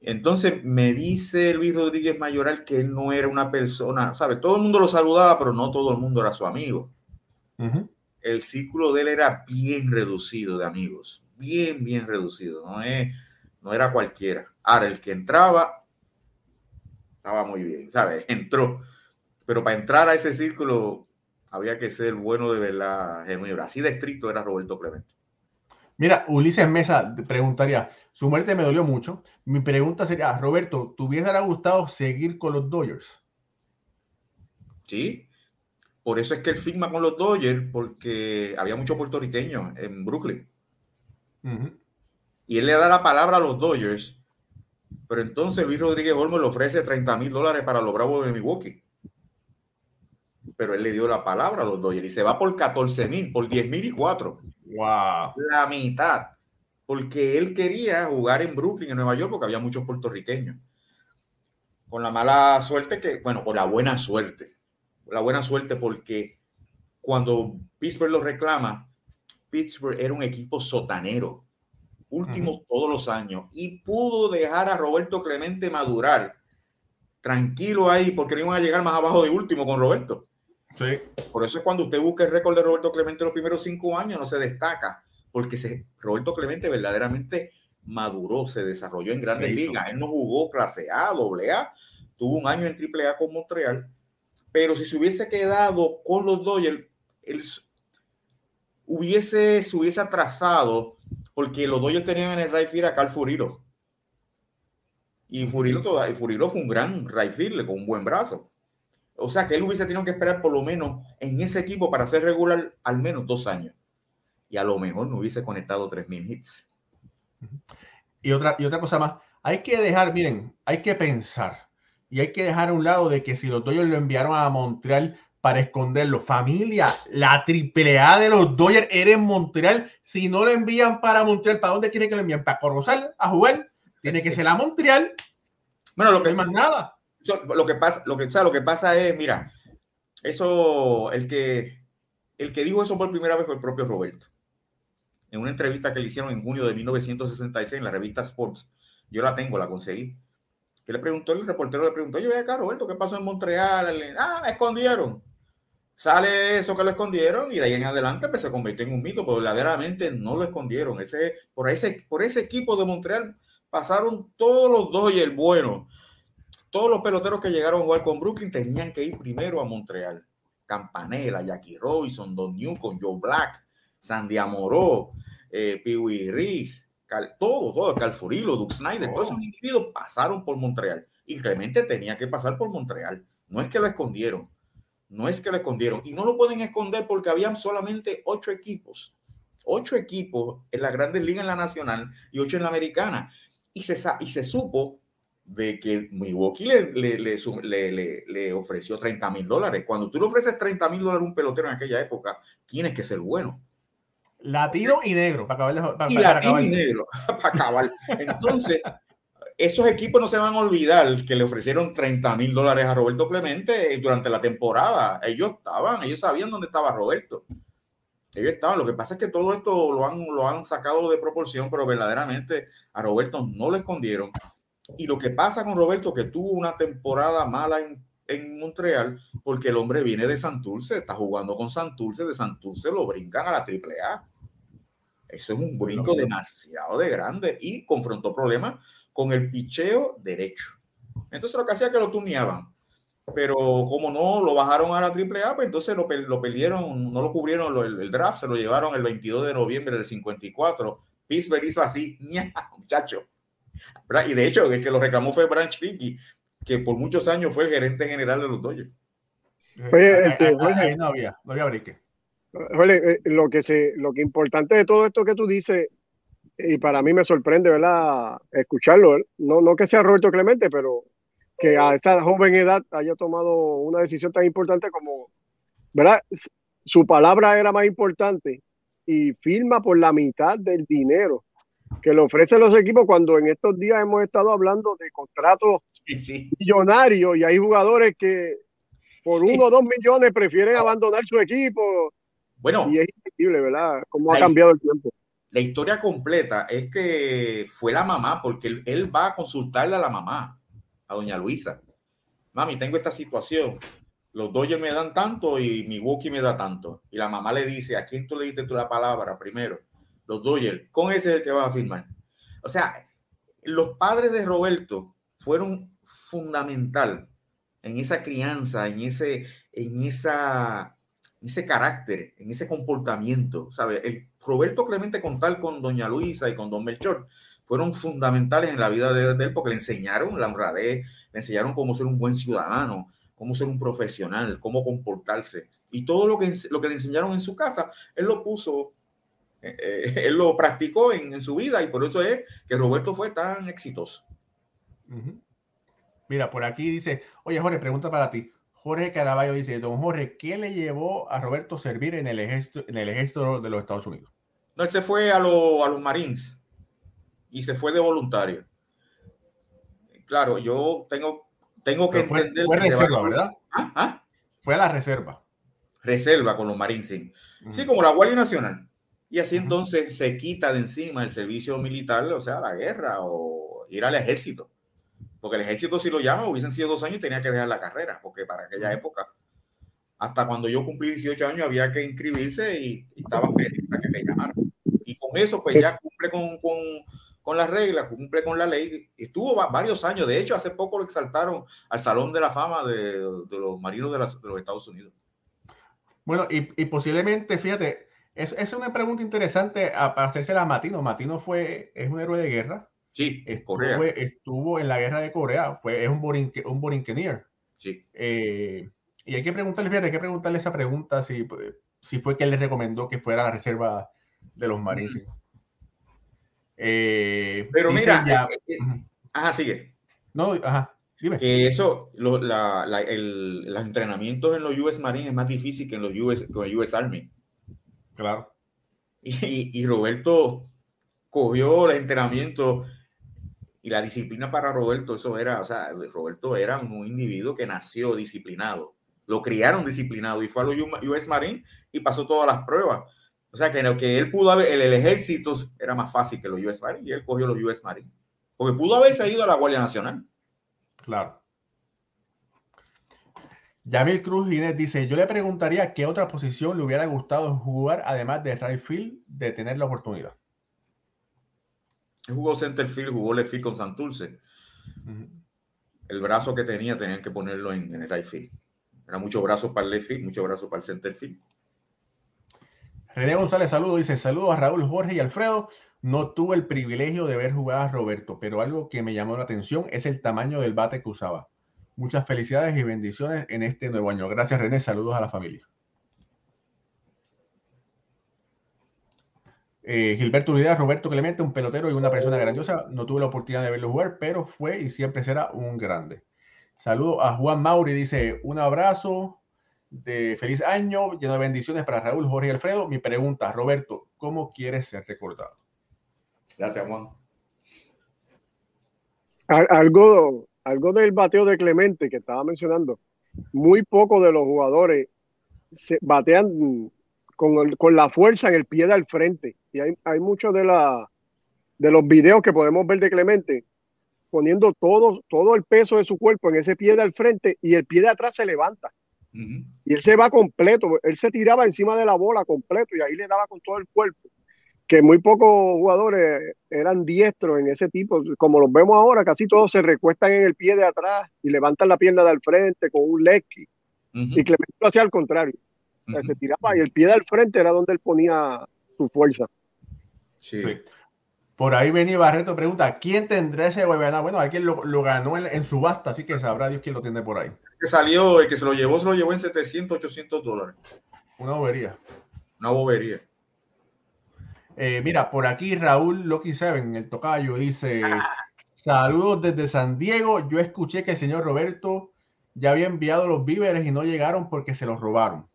Entonces me dice Luis Rodríguez Mayoral que él no era una persona, ¿sabe? Todo el mundo lo saludaba, pero no todo el mundo era su amigo. El círculo de él era bien reducido de amigos, bien, bien reducido. No, es, no era cualquiera. Ahora, el que entraba, estaba muy bien, ¿sabes? Entró. Pero para entrar a ese círculo había que ser bueno de verdad, genuino. Así de estricto era Roberto Clemente. Mira, Ulises Mesa preguntaría, su muerte me dolió mucho. Mi pregunta sería, Roberto, ¿te hubiera gustado seguir con los Dodgers? Sí, por eso es que él firma con los Dodgers, porque había muchos puertorriqueños en Brooklyn. Y él le da la palabra a los Dodgers, pero entonces Luis Rodríguez Olmo le ofrece 30 mil dólares para los Bravos de Milwaukee. Pero él le dio la palabra a los Dodgers y se va por 14 mil, por 10 mil y 4. Wow. La mitad. Porque él quería jugar en Brooklyn, en Nueva York, porque había muchos puertorriqueños. Con la mala suerte que, bueno, con la buena suerte. La buena suerte porque cuando Pittsburgh lo reclama, Pittsburgh era un equipo sotanero, último todos los años, y pudo dejar a Roberto Clemente madurar tranquilo ahí, porque no iban a llegar más abajo de último con Roberto. Sí. Por eso es cuando usted busca el récord de Roberto Clemente en los primeros cinco años, no se destaca, porque se, Roberto Clemente verdaderamente maduró, se desarrolló en grandes ligas. Él no jugó clase A, doble A, tuvo un año en triple A con Montreal, pero si se hubiese quedado con los Dodgers, él hubiese, se hubiese atrasado, porque los Dodgers tenían en el right field a Carl Furilo. Y Furilo, y Furilo fue un gran right field con un buen brazo. O sea que él hubiese tenido que esperar por lo menos en ese equipo para ser regular al menos dos años. Y a lo mejor no hubiese conectado 3.000 hits. Y otra, y otra cosa más, hay que dejar, miren, hay que pensar y hay que dejar a un lado de que si los Dodgers lo enviaron a Montreal para esconderlo, familia, la triple A de los Dodgers era en Montreal. Si no lo envían para Montreal, ¿para dónde quieren que lo envíen? ¿Para Corozal a jugar? Tiene que ser a Montreal. Bueno, lo que no hay más nada lo que pasa, lo que, lo que pasa es, mira, eso, el que, el que dijo eso por primera vez fue el propio Roberto. En una entrevista que le hicieron en junio de 1966 en la revista Sports, yo la tengo, la conseguí. Que le preguntó, el reportero le preguntó, oye, ve acá, Roberto, ¿qué pasó en Montreal? ah, me escondieron. Sale eso que lo escondieron y de ahí en adelante pues, se convirtió en un mito, pero verdaderamente no lo escondieron. Ese, por, ese, por ese equipo de Montreal pasaron todos los dos y el bueno todos los peloteros que llegaron a jugar con Brooklyn tenían que ir primero a Montreal. Campanella, Jackie Robinson, Don Newcomb, Joe Black, Sandy Amoró, eh, Pee Reese, todo, todo, Calfurilo, Duke Snyder, todos esos individuos pasaron por Montreal y realmente tenía que pasar por Montreal. No es que lo escondieron, no es que lo escondieron y no lo pueden esconder porque habían solamente ocho equipos, ocho equipos en la Grandes Ligas en la Nacional y ocho en la Americana. Y se, y se supo de que Milwaukee le, le, le, le ofreció 30 mil dólares. Cuando tú le ofreces 30 mil dólares a un pelotero en aquella época, tienes que ser bueno. Latino y negro, para acabar. Para, y latino y negro, para acabar. Entonces, esos equipos no se van a olvidar que le ofrecieron 30 mil dólares a Roberto Clemente durante la temporada. Ellos estaban, ellos sabían dónde estaba Roberto. Ellos estaban. Lo que pasa es que todo esto lo han, lo han sacado de proporción, pero verdaderamente a Roberto no lo escondieron y lo que pasa con Roberto, que tuvo una temporada mala en, en Montreal, porque el hombre viene de Santurce, está jugando con Santurce, de Santurce lo brincan a la AAA. Eso es un brinco demasiado de grande y confrontó problemas con el picheo derecho. Entonces lo que hacía que lo tuneaban. Pero como no lo bajaron a la AAA, pues entonces lo, lo perdieron, no lo cubrieron el, el, draft, se lo llevaron el 22 de noviembre del 54. Pittsburgh hizo así, muchacho y de hecho, el que lo reclamó fue Branch Rickey, que por muchos años fue el gerente general de los Dodgers. Oye, este, no había, no había brique. Eh, lo que se, lo que importante de todo esto que tú dices, y para mí me sorprende, ¿verdad? Escucharlo, no, no que sea Roberto Clemente, pero que a esta joven edad haya tomado una decisión tan importante como, ¿verdad? su palabra era más importante y firma por la mitad del dinero que le ofrecen los equipos cuando en estos días hemos estado hablando de contratos millonarios y hay jugadores que por uno o dos millones prefieren abandonar su equipo. Bueno, y es increíble, ¿verdad? Cómo ha cambiado el tiempo. La historia completa es que fue la mamá, porque él, va a consultarle a la mamá, a doña Luisa. Mami, tengo esta situación. Los Dodgers me dan tanto y mi Milwaukee me da tanto. Y la mamá le dice, ¿a quién tú le diste tú la palabra primero? Los Dodgers. Con ese es el que vas a firmar. O sea, los padres de Roberto fueron fundamental en esa crianza, en ese, en esa, ese carácter, en ese comportamiento, ¿sabes? El Roberto Clemente contar con doña Luisa y con don Melchor fueron fundamentales en la vida de, él porque le enseñaron la honradez, le enseñaron cómo ser un buen ciudadano, cómo ser un profesional, cómo comportarse. Y todo lo que, lo que le enseñaron en su casa, él lo puso, eh, eh, él lo practicó en, su vida y por eso es que Roberto fue tan exitoso. Mira, por aquí dice, oye Jorge, pregunta para ti. Jorge Caraballo dice, don Jorge, ¿qué le llevó a Roberto servir en el ejército, en el ejército de los Estados Unidos? No, él se fue a, los Marines y se fue de voluntario. Claro, yo tengo, tengo que entender. Fue reserva, ¿verdad? ¿Ah? ¿Ah? Fue a la reserva. Reserva con los Marines, sí. Sí, como la Guardia Nacional. Y así entonces se quita de encima el servicio militar, o sea, la guerra o ir al ejército. Porque el ejército, si lo llama, hubiesen sido dos años y tenía que dejar la carrera, porque para aquella época, hasta cuando yo cumplí 18 años, había que inscribirse y, y estaba pendiente que te llamaran. Y con eso, pues ya cumple con, con, con las reglas, cumple con la ley. Estuvo varios años. De hecho, hace poco lo exaltaron al Salón de la Fama de, de los Marinos de, de, los Estados Unidos. Bueno, y, y posiblemente, fíjate, es, es, una pregunta interesante para hacerse a Matino. Matino fue, es un héroe de guerra Sí, estuvo, Corea. estuvo en la guerra de Corea, fue, es un, borinque, un borinquenier. Sí. Eh, y hay que preguntarle, fíjate, hay que preguntarle esa pregunta si, si fue que él le recomendó que fuera a la reserva de los marines. Eh, Pero mira, ya, eh, ajá, sigue. No, ajá, dime. Que eso, lo, la, la, el, los entrenamientos en los US Marines es más difícil que en los US, con el US Army. Claro. Y, y, Roberto cogió el entrenamiento y la disciplina para Roberto, eso era, o sea, Roberto era un individuo que nació disciplinado. Lo criaron disciplinado y fue a los US Marine y pasó todas las pruebas. O sea, que lo que él pudo haber, el, ejército era más fácil que los US Marine y él cogió los US Marine. Porque pudo haberse ido a la Guardia Nacional. Claro. Yamil Cruz Inés dice: Yo le preguntaría qué otra posición le hubiera gustado jugar, además de right field, de tener la oportunidad jugó center field, jugó left field con Santurce. El brazo que tenía tenían que ponerlo en, el right field. Era muchos brazos para el left field, muchos brazos para el center field. René González, saludo, dice saludos a Raúl, Jorge y Alfredo. No tuve el privilegio de ver jugar a Roberto, pero algo que me llamó la atención es el tamaño del bate que usaba. Muchas felicidades y bendiciones en este nuevo año. Gracias, René. Saludos a la familia. Eh, Gilberto Unidad, Roberto Clemente, un pelotero y una persona grandiosa. No tuve la oportunidad de verlo jugar, pero fue y siempre será un grande. Saludo a Juan Mauri, dice un abrazo de feliz año, lleno de bendiciones para Raúl, Jorge y Alfredo. Mi pregunta, Roberto, ¿cómo quieres ser recordado? Gracias, Juan. Algo, algo del bateo de Clemente que estaba mencionando. Muy pocos de los jugadores se batean con, con, la fuerza en el pie del frente. Y hay, hay muchos de, la, de los videos que podemos ver de Clemente poniendo todo, todo el peso de su cuerpo en ese pie del frente y el pie de atrás se levanta. Y él se va completo, él se tiraba encima de la bola completo y ahí le daba con todo el cuerpo. Que muy pocos jugadores eran diestros en ese tipo, como los vemos ahora, casi todos se recuestan en el pie de atrás y levantan la pierna del frente con un leg Y Clemente lo hacía al contrario se tiraba y el pie del frente era donde él ponía su fuerza. Sí. Por ahí venía Barreto pregunta, ¿quién tendrá ese Guayana? Bueno, alguien lo, lo ganó en, en, subasta, así que sabrá Dios quién lo tiene por ahí. El que salió, el que se lo llevó, se lo llevó en 700, 800 dólares. Una bobería. Una bobería. Eh, mira, por aquí Raúl Loki Seven, el tocayo, dice: Saludos desde San Diego. Yo escuché que el señor Roberto ya había enviado los víveres y no llegaron porque se los robaron.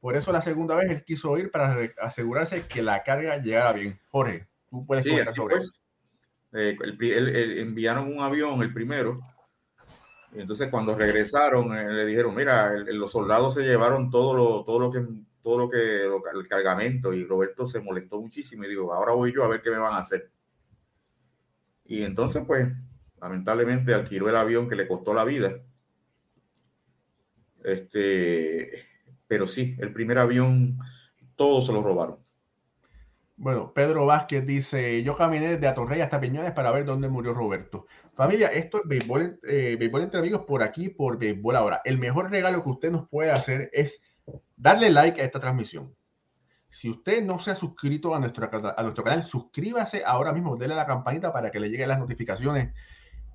Por eso la segunda vez él quiso ir para asegurarse que la carga llegara bien. Jorge, tú puedes comentar sobre eso. Eh, enviaron un avión, el primero, entonces cuando regresaron eh, le dijeron, mira, los soldados se llevaron todo lo, todo lo que todo lo que el cargamento y Roberto se molestó muchísimo y dijo, ahora voy yo a ver qué me van a hacer. Y entonces pues lamentablemente alquiló el avión que le costó la vida. Este, pero sí, el primer avión todos se lo robaron. Bueno, Pedro Vázquez dice, yo caminé desde Atorrey hasta Piñones para ver dónde murió Roberto. Familia, esto es béisbol, eh, béisbol entre amigos por aquí, por béisbol ahora. El mejor regalo que usted nos puede hacer es darle like a esta transmisión. Si usted no se ha suscrito a nuestro, a nuestro canal, suscríbase ahora mismo, denle a la campanita para que le lleguen las notificaciones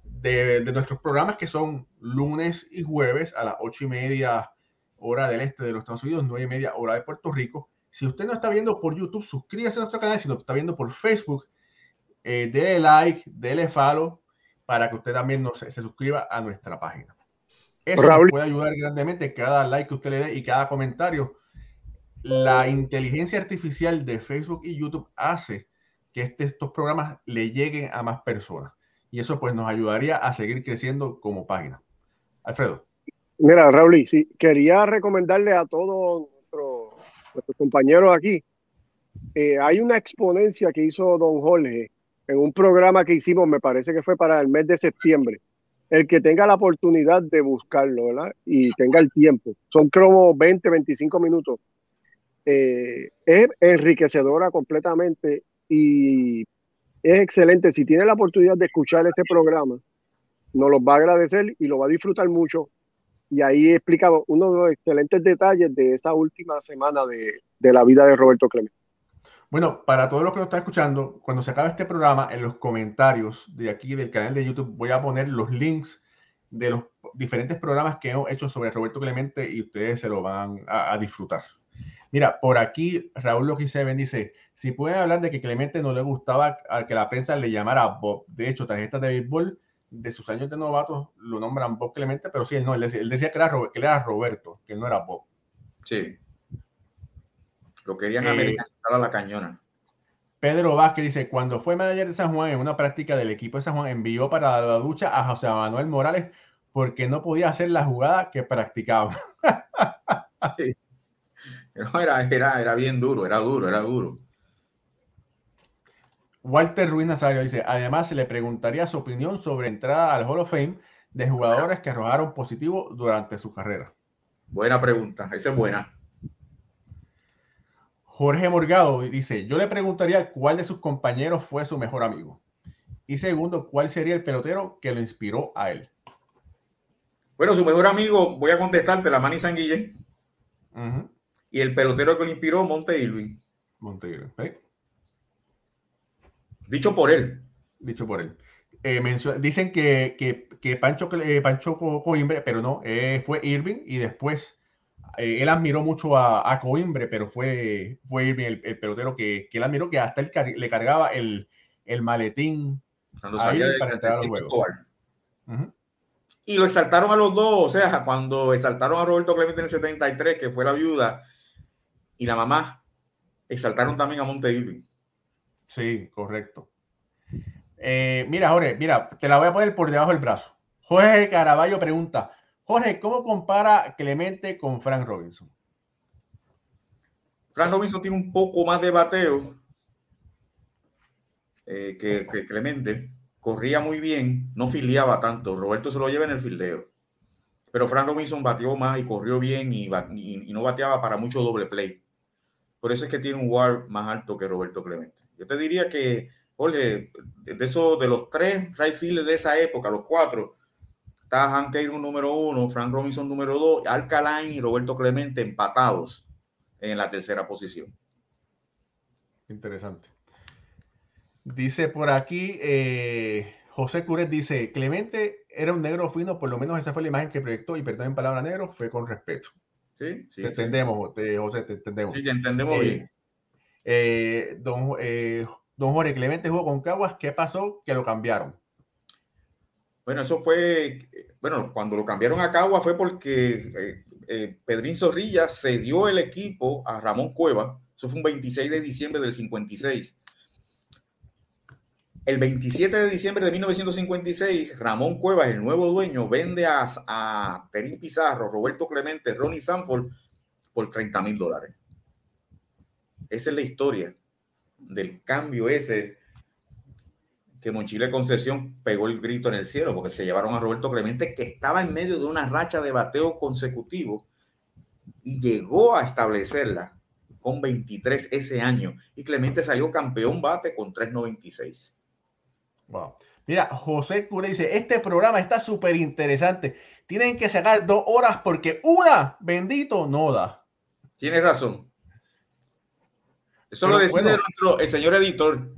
de, de, nuestros programas que son lunes y jueves a las ocho y media hora del este de los Estados Unidos, nueve y media hora de Puerto Rico si usted no está viendo por YouTube, suscríbase a nuestro canal. Si no está viendo por Facebook, eh, déle like, déle follow para que usted también se, suscriba a nuestra página. Eso puede ayudar grandemente cada like que usted le dé y cada comentario. La inteligencia artificial de Facebook y YouTube hace que este, estos programas le lleguen a más personas. Y eso pues nos ayudaría a seguir creciendo como página. Alfredo. Mira, Raúl, sí, quería recomendarle a todos compañeros aquí, eh, hay una exponencia que hizo don Jorge en un programa que hicimos, me parece que fue para el mes de septiembre. El que tenga la oportunidad de buscarlo, ¿verdad? Y tenga el tiempo. Son como 20, 25 minutos. Eh, es enriquecedora completamente y es excelente. Si tiene la oportunidad de escuchar ese programa, nos lo va a agradecer y lo va a disfrutar mucho y ahí explica uno de los excelentes detalles de esta última semana de, de la vida de Roberto Clemente. Bueno, para todos los que nos están escuchando, cuando se acabe este programa, en los comentarios de aquí del canal de YouTube voy a poner los links de los diferentes programas que hemos hecho sobre Roberto Clemente y ustedes se lo van a, disfrutar. Mira, por aquí Raúl Logiseven dice, si pueden hablar de que Clemente no le gustaba a que la prensa le llamara Bob. De hecho, tarjetas de béisbol de sus años de novato lo nombran Bob Clemente, pero sí, él, no, él, decía, que, era, que él era Roberto, que él no era Bob. Sí. Lo querían eh, a la cañona. Pedro Vázquez dice, cuando fue manager de San Juan en una práctica del equipo de San Juan, envió para la ducha a José Manuel Morales porque no podía hacer la jugada que practicaba. era, era, era bien duro, era duro, era duro. Walter Ruiz Nazario dice, además se le preguntaría su opinión sobre entrada al Hall of Fame de jugadores que arrojaron positivo durante su carrera. Buena pregunta, esa es buena. Jorge Morgado dice, yo le preguntaría cuál de sus compañeros fue su mejor amigo. Y segundo, ¿cuál sería el pelotero que lo inspiró a él? Bueno, su mejor amigo, voy a contestarte, la Manny Sanguille. Y el pelotero que lo inspiró, Monte Irving. Monte Irving. ¿eh? Dicho por él. Dicho por él. Eh, dicen que, que, que Pancho, eh, Pancho Coimbre, pero no, eh, fue Irving y después él admiró mucho a, a, Coimbre, pero fue, fue Irving el, pelotero que, que, él admiró, que hasta él le cargaba el, el maletín Cuando a para entrar a los juegos. Y lo exaltaron a los dos, o sea, cuando exaltaron a Roberto Clemente en el 73, que fue la viuda, y la mamá, exaltaron también a Monte Irving. Sí, correcto. Eh, mira, Jorge, mira, te la voy a poner por debajo del brazo. Jorge Caraballo pregunta, Jorge, ¿cómo compara Clemente con Frank Robinson? Frank Robinson tiene un poco más de bateo eh, que, Clemente. Corría muy bien, no filiaba tanto. Roberto se lo lleva en el fildeo. Pero Frank Robinson batió más y corrió bien y, y no bateaba para mucho doble play. Por eso es que tiene un WAR más alto que Roberto Clemente. Yo te diría que, Jorge, de esos, de los tres right de esa época, los cuatro, está Hank Aaron número uno, Frank Robinson número dos, Alcalain y Roberto Clemente empatados en la tercera posición. Interesante. Dice por aquí, eh, José Curet dice, Clemente era un negro fino, por lo menos esa fue la imagen que proyectó, y perdón en palabra negro, fue con respeto. Sí, sí. Te entendemos, José, te entendemos. Sí, te entendemos eh, bien. Eh, don, eh, don Jorge Clemente jugó con Caguas. ¿Qué pasó? Que lo cambiaron. Bueno, eso fue, bueno, cuando lo cambiaron a Caguas fue porque eh, Pedrín Zorrilla cedió el equipo a Ramón Cueva. Eso fue un 26 de diciembre del 56. El 27 de diciembre de 1956, Ramón Cuevas, el nuevo dueño, vende a, a Perín Pizarro, Roberto Clemente, Ronnie Sanford por 30 mil dólares. Esa es la historia del cambio ese que Monchile Concepción pegó el grito en el cielo porque se llevaron a Roberto Clemente que estaba en medio de una racha de bateo consecutivo y llegó a establecerla con 23 ese año y Clemente salió campeón bate con 396. Wow. Mira, José Cure dice, este programa está súper interesante. Tienen que sacar dos horas porque una, bendito, no da. Tienes razón. Eso lo decide nuestro, el señor editor.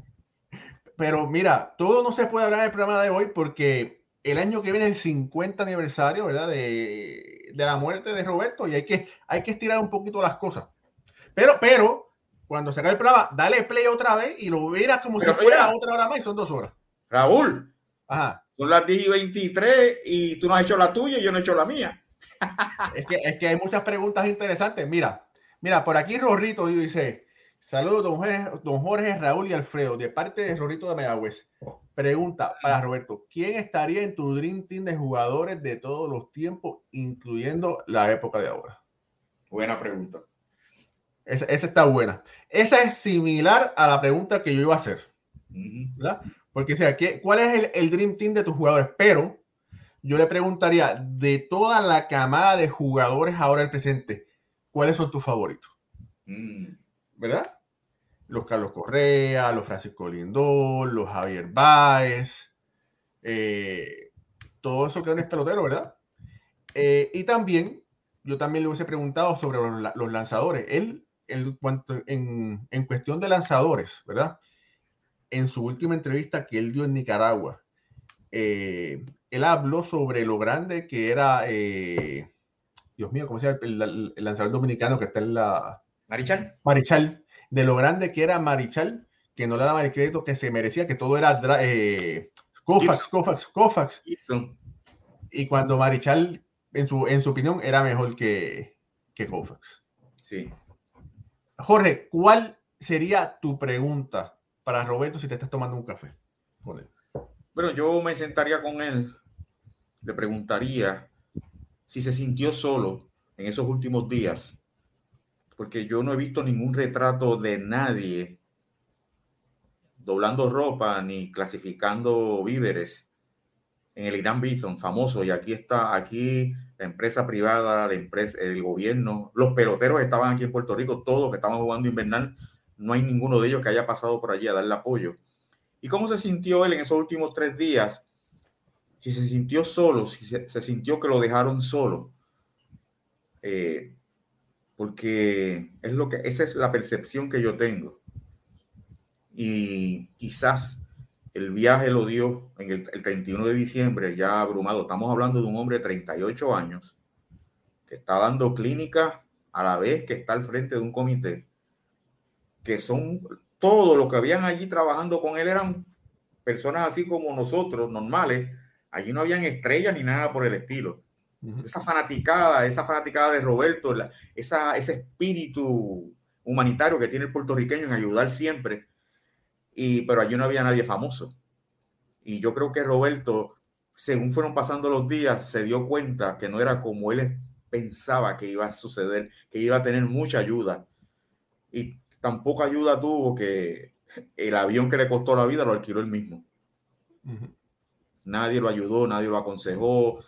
Pero mira, todo no se puede hablar en el programa de hoy porque el año que viene es el 50 aniversario, ¿verdad? De, de, la muerte de Roberto y hay que, hay que estirar un poquito las cosas. Pero, pero, cuando se acabe el programa, dale play otra vez y lo verás como si fuera otra hora más y son dos horas. Raúl, son las 10 y 23 y tú no has hecho la tuya y yo no he hecho la mía. es, que, es que hay muchas preguntas interesantes. Mira, mira, por aquí Rorrito dice, saludos don Jorge, don Jorge, Raúl y Alfredo, de parte de Rorrito de Mayagüez. Pregunta para Roberto, ¿quién estaría en tu Dream Team de jugadores de todos los tiempos, incluyendo la época de ahora? Buena pregunta. Esa, esa está buena. Esa es similar a la pregunta que yo iba a hacer. ¿verdad? Porque, o sea, ¿qué, ¿cuál es el, el, Dream Team de tus jugadores? Pero yo le preguntaría, de toda la camada de jugadores ahora el presente, ¿cuáles son tus favoritos? Mm. ¿Verdad? Los Carlos Correa, los Francisco Lindor, los Javier Baez, eh, todos esos grandes peloteros, ¿verdad? Eh, y también, yo también le hubiese preguntado sobre los, lanzadores. Él, el, en, en cuestión de lanzadores, ¿verdad? en su última entrevista que él dio en Nicaragua, eh, él habló sobre lo grande que era, Dios mío, ¿cómo se llama? El, lanzador dominicano que está en la... Marichal. Marichal, de lo grande que era Marichal, que no le daba el crédito que se merecía, que todo era eh, Kofax, Kofax, Kofax. Y cuando Marichal, en su, en su opinión, era mejor que, que Kofax. Sí. Jorge, ¿cuál sería tu pregunta para Roberto si te estás tomando un café con Bueno, yo me sentaría con él, le preguntaría si se sintió solo en esos últimos días, porque yo no he visto ningún retrato de nadie doblando ropa ni clasificando víveres en el Irán Bison famoso y aquí está aquí la empresa privada, la empresa, el gobierno, los peloteros estaban aquí en Puerto Rico, todos que estaban jugando invernal no hay ninguno de ellos que haya pasado por allí a darle apoyo. ¿Y cómo se sintió él en esos últimos tres días? Si se sintió solo, si se, sintió que lo dejaron solo. Eh, porque es lo que, esa es la percepción que yo tengo. Y quizás el viaje lo dio en el, el 31 de diciembre, ya abrumado. Estamos hablando de un hombre de 38 años que está dando clínica a la vez que está al frente de un comité que son todo lo que habían allí trabajando con él eran personas así como nosotros, normales. Allí no habían estrellas ni nada por el estilo. Esa fanaticada, esa fanaticada de Roberto, esa, ese espíritu humanitario que tiene el puertorriqueño en ayudar siempre. Y, pero allí no había nadie famoso. Y yo creo que Roberto, según fueron pasando los días, se dio cuenta que no era como él pensaba que iba a suceder, que iba a tener mucha ayuda. Y tampoco ayuda tuvo que el avión que le costó la vida lo alquiló él mismo. Nadie lo ayudó, nadie lo aconsejó.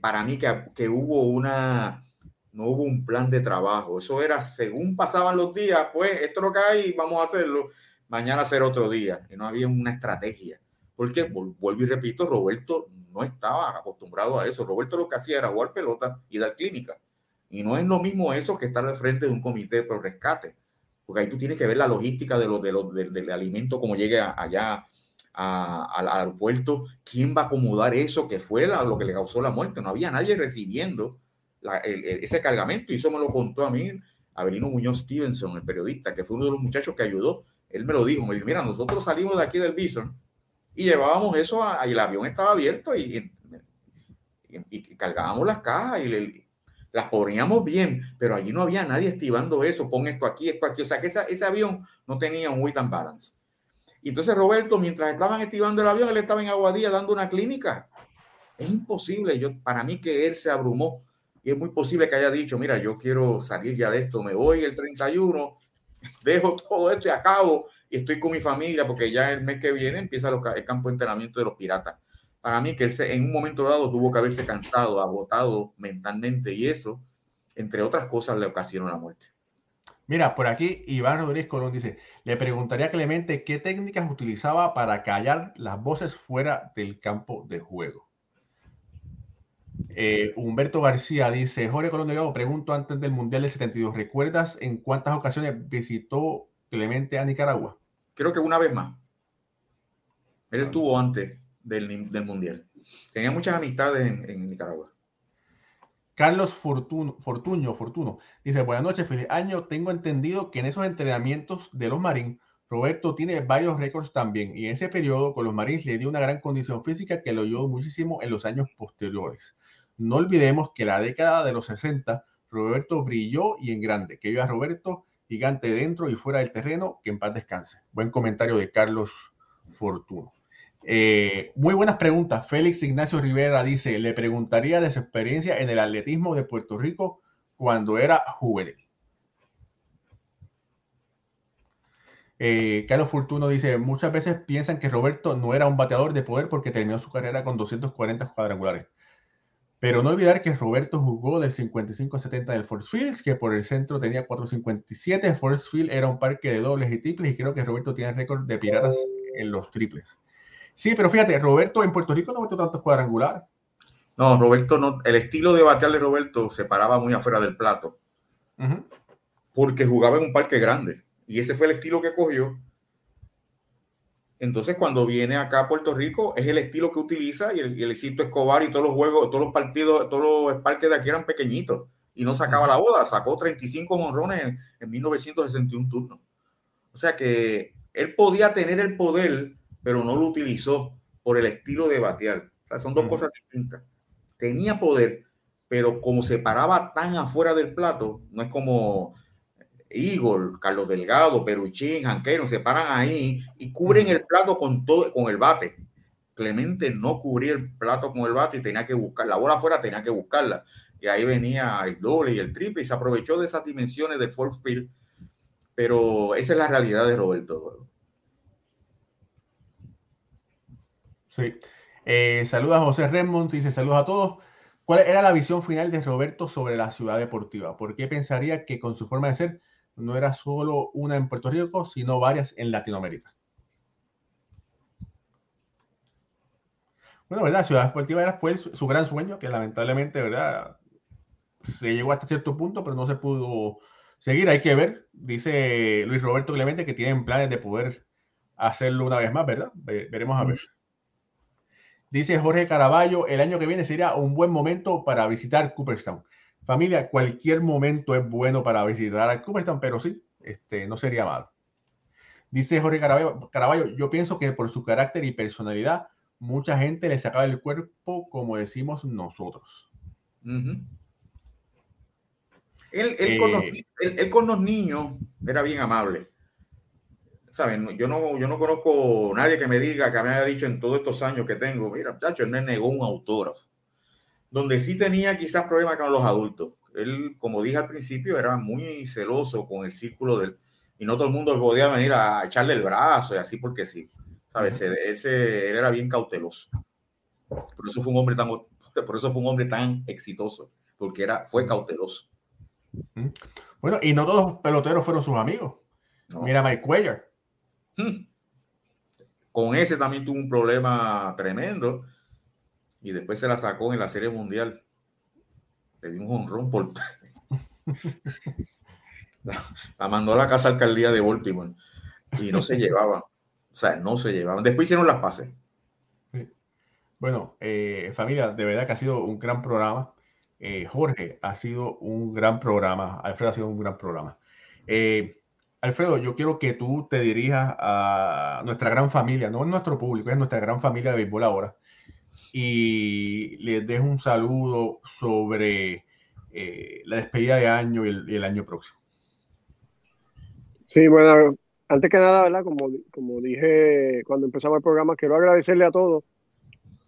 Para mí que, que, hubo una, no hubo un plan de trabajo. Eso era según pasaban los días, pues esto es lo que hay, vamos a hacerlo. Mañana hacer otro día. Y no había una estrategia. Porque, vuelvo y repito, Roberto no estaba acostumbrado a eso. Roberto lo que hacía era jugar pelota y dar clínica. Y no es lo mismo eso que estar al frente de un comité por rescate porque ahí tú tienes que ver la logística de lo, de lo, del alimento, como llegue allá al aeropuerto, quién va a acomodar eso, que fue lo que le causó la muerte. No había nadie recibiendo ese cargamento, y eso me lo contó a mí Avelino Muñoz Stevenson, el periodista, que fue uno de los muchachos que ayudó. Él me lo dijo, me dijo, mira, nosotros salimos de aquí del Bison y llevábamos eso, y el avión estaba abierto y, y, cargábamos las cajas y las poníamos bien, pero allí no había nadie estivando eso, pon esto aquí, esto aquí, o sea que ese avión no tenía un weight and balance. Entonces Roberto, mientras estaban estivando el avión, él estaba en Aguadilla dando una clínica. Es imposible, yo, para mí que él se abrumó y es muy posible que haya dicho, mira, yo quiero salir ya de esto, me voy el 31, dejo todo esto y acabo y estoy con mi familia porque ya el mes que viene empieza el campo de entrenamiento de los piratas para mí que él en un momento dado tuvo que haberse cansado, agotado mentalmente y eso, entre otras cosas, le ocasionó la muerte. Mira, por aquí Iván Rodríguez Colón dice, le preguntaría a Clemente qué técnicas utilizaba para callar las voces fuera del campo de juego. Eh, Humberto García dice, Jorge Colón Delgado, pregunto antes del Mundial del 72, ¿recuerdas en cuántas ocasiones visitó Clemente a Nicaragua? Creo que una vez más. Él estuvo antes del, Mundial. Tenía muchas amistades en, Nicaragua. Carlos Fortuno, Fortuño, Fortuno dice, buenas noches, feliz año. Tengo entendido que en esos entrenamientos de los Marines, Roberto tiene varios récords también. Y en ese periodo con los Marines le dio una gran condición física que lo ayudó muchísimo en los años posteriores. No olvidemos que la década de los 60, Roberto brilló y en grande. Que viva Roberto, gigante dentro y fuera del terreno, que en paz descanse. Buen comentario de Carlos Fortuno. Eh, muy buenas preguntas. Félix Ignacio Rivera dice, le preguntaría de su experiencia en el atletismo de Puerto Rico cuando era juvenil. Eh, Carlos Fortuno dice, muchas veces piensan que Roberto no era un bateador de poder porque terminó su carrera con 240 cuadrangulares. Pero no olvidar que Roberto jugó del 55-70 del Force Fields, que por el centro tenía 457. Force Field era un parque de dobles y triples y creo que Roberto tiene récord de piratas en los triples. Sí, pero fíjate, Roberto en Puerto Rico no metió tantos cuadrangulares. No, Roberto no. El estilo de batear de Roberto se paraba muy afuera del plato. Porque jugaba en un parque grande. Y ese fue el estilo que cogió. Entonces, cuando viene acá a Puerto Rico, es el estilo que utiliza y el, y Escobar y todos los juegos, todos los partidos, todos los parques de aquí eran pequeñitos y no sacaba la boda. Sacó 35 honrones en, en 1961 turnos. O sea que él podía tener el poder pero no lo utilizó por el estilo de batear. O sea, son dos cosas distintas. Tenía poder, pero como se paraba tan afuera del plato, no es como Igor, Carlos Delgado, Peruchín, Janquero, se paran ahí y cubren el plato con todo, con el bate. Clemente no cubría el plato con el bate y tenía que buscar la bola afuera, tenía que buscarla. Y ahí venía el doble y el triple y se aprovechó de esas dimensiones de Fort Field. Pero esa es la realidad de Roberto. Sí. Eh, saluda a José Redmond, dice saludos a todos. ¿Cuál era la visión final de Roberto sobre la ciudad deportiva? ¿Por qué pensaría que con su forma de ser no era solo una en Puerto Rico, sino varias en Latinoamérica? Bueno, ¿verdad? Ciudad Deportiva era, fue su, gran sueño, que lamentablemente, ¿verdad? Se llegó hasta cierto punto, pero no se pudo seguir. Hay que ver, dice Luis Roberto Clemente, que tienen planes de poder hacerlo una vez más, ¿verdad? veremos a ver. Dice Jorge Caraballo, el año que viene sería un buen momento para visitar Cooperstown. Familia, cualquier momento es bueno para visitar a Cooperstown, pero sí, este, no sería malo. Dice Jorge Caraballo, yo pienso que por su carácter y personalidad, mucha gente le sacaba el cuerpo como decimos nosotros. él, con los, eh, él, con los, niños era bien amable. ¿Saben? Yo no, yo no conozco nadie que me diga, que me haya dicho en todos estos años que tengo, mira, muchacho, él me negó un autógrafo. Donde sí tenía quizás problemas con los adultos. Él, como dije al principio, era muy celoso con el círculo del... Y no todo el mundo podía venir a echarle el brazo y así porque sí. ¿Sabes? Ese, él era bien cauteloso. Por eso fue un hombre tan, por eso fue un hombre tan exitoso, porque era, fue cauteloso. Bueno, y no todos los peloteros fueron sus amigos. Mira Mike Cuellar. Hmm. Con ese también tuvo un problema tremendo y después se la sacó en la Serie Mundial. Le dio un honrón por. la, mandó a la casa alcaldía de Baltimore y no se llevaban. O sea, no se llevaban. Después hicieron las pases. Bueno, eh, familia, de verdad que ha sido un gran programa. Eh, Jorge, ha sido un gran programa. Alfredo ha sido un gran programa. Eh, Alfredo, yo quiero que tú te dirijas a nuestra gran familia, no es nuestro público, es nuestra gran familia de béisbol ahora, y les des un saludo sobre eh, la despedida de año y el, año próximo. Sí, bueno, antes que nada, ¿verdad? Como, como dije cuando empezamos el programa, quiero agradecerle a todos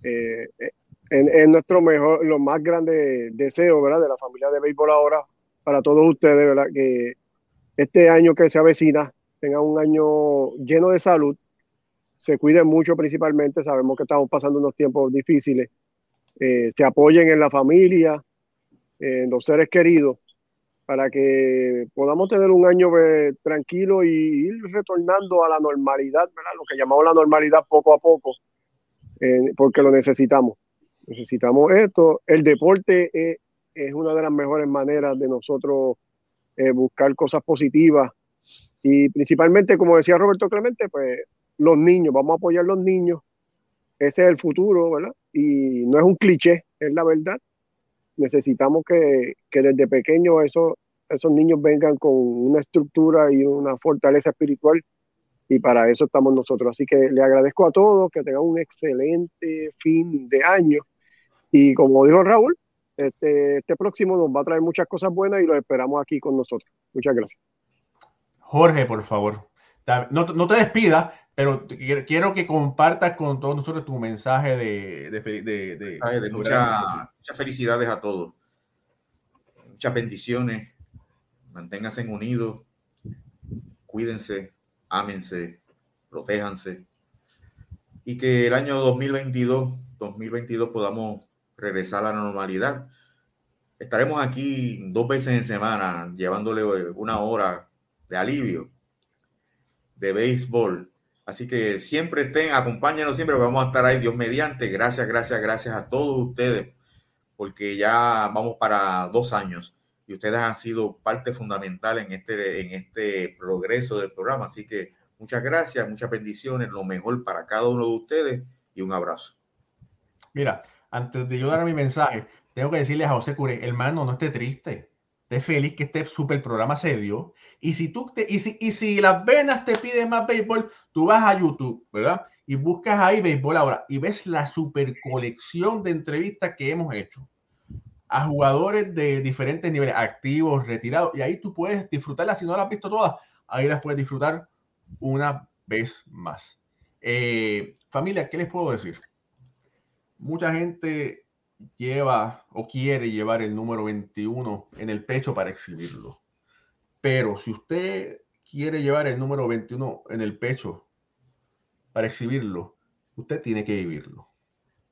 eh, nuestro mejor, los más grandes deseos, ¿verdad? De la familia de béisbol ahora, para todos ustedes, ¿verdad? Que este año que se avecina tenga un año lleno de salud, se cuiden mucho principalmente, sabemos que estamos pasando unos tiempos difíciles, eh, se apoyen en la familia, en los seres queridos, para que podamos tener un año eh, tranquilo y ir retornando a la normalidad, lo que llamamos la normalidad poco a poco, porque lo necesitamos. Necesitamos esto. El deporte es, es una de las mejores maneras de nosotros buscar cosas positivas y principalmente, como decía Roberto Clemente, pues los niños, vamos a apoyar los niños. Ese es el futuro, ¿verdad? Y no es un cliché, es la verdad. Necesitamos que, que desde pequeños esos, esos niños vengan con una estructura y una fortaleza espiritual y para eso estamos nosotros. Así que le agradezco a todos que tengan un excelente fin de año y como dijo Raúl, este, este próximo nos va a traer muchas cosas buenas y los esperamos aquí con nosotros. Muchas gracias. Jorge, por favor, no, no te despidas, pero quiero que compartas con todos nosotros tu mensaje de, de, de, muchas felicidades a todos. Muchas bendiciones. Manténganse unidos. Cuídense, ámense, protéjanse. Y que el año 2022, 2022 podamos regresar a la normalidad. Estaremos aquí dos veces en semana llevándole una hora de alivio, de béisbol. Así que siempre estén, acompáñenos siempre, vamos a estar ahí, Dios mediante. Gracias, gracias, gracias a todos ustedes, porque ya vamos para dos años y ustedes han sido parte fundamental en este, en este progreso del programa. Así que muchas gracias, muchas bendiciones, lo mejor para cada uno de ustedes y un abrazo. Mira, antes de yo dar mi mensaje, tengo que decirles a José Cure, hermano, no esté triste esté feliz que este super programa se dio. Y si tú te, y si, y si las venas te piden más béisbol, tú vas a YouTube, ¿verdad? Y buscas ahí béisbol ahora y ves la super colección de entrevistas que hemos hecho a jugadores de diferentes niveles, activos, retirados, y ahí tú puedes disfrutarlas. Si no las has visto todas, ahí las puedes disfrutar una vez más. Eh, familia, ¿qué les puedo decir? Mucha gente lleva o quiere llevar el número 21 en el pecho para exhibirlo. Pero si usted quiere llevar el número 21 en el pecho para exhibirlo, usted tiene que vivirlo.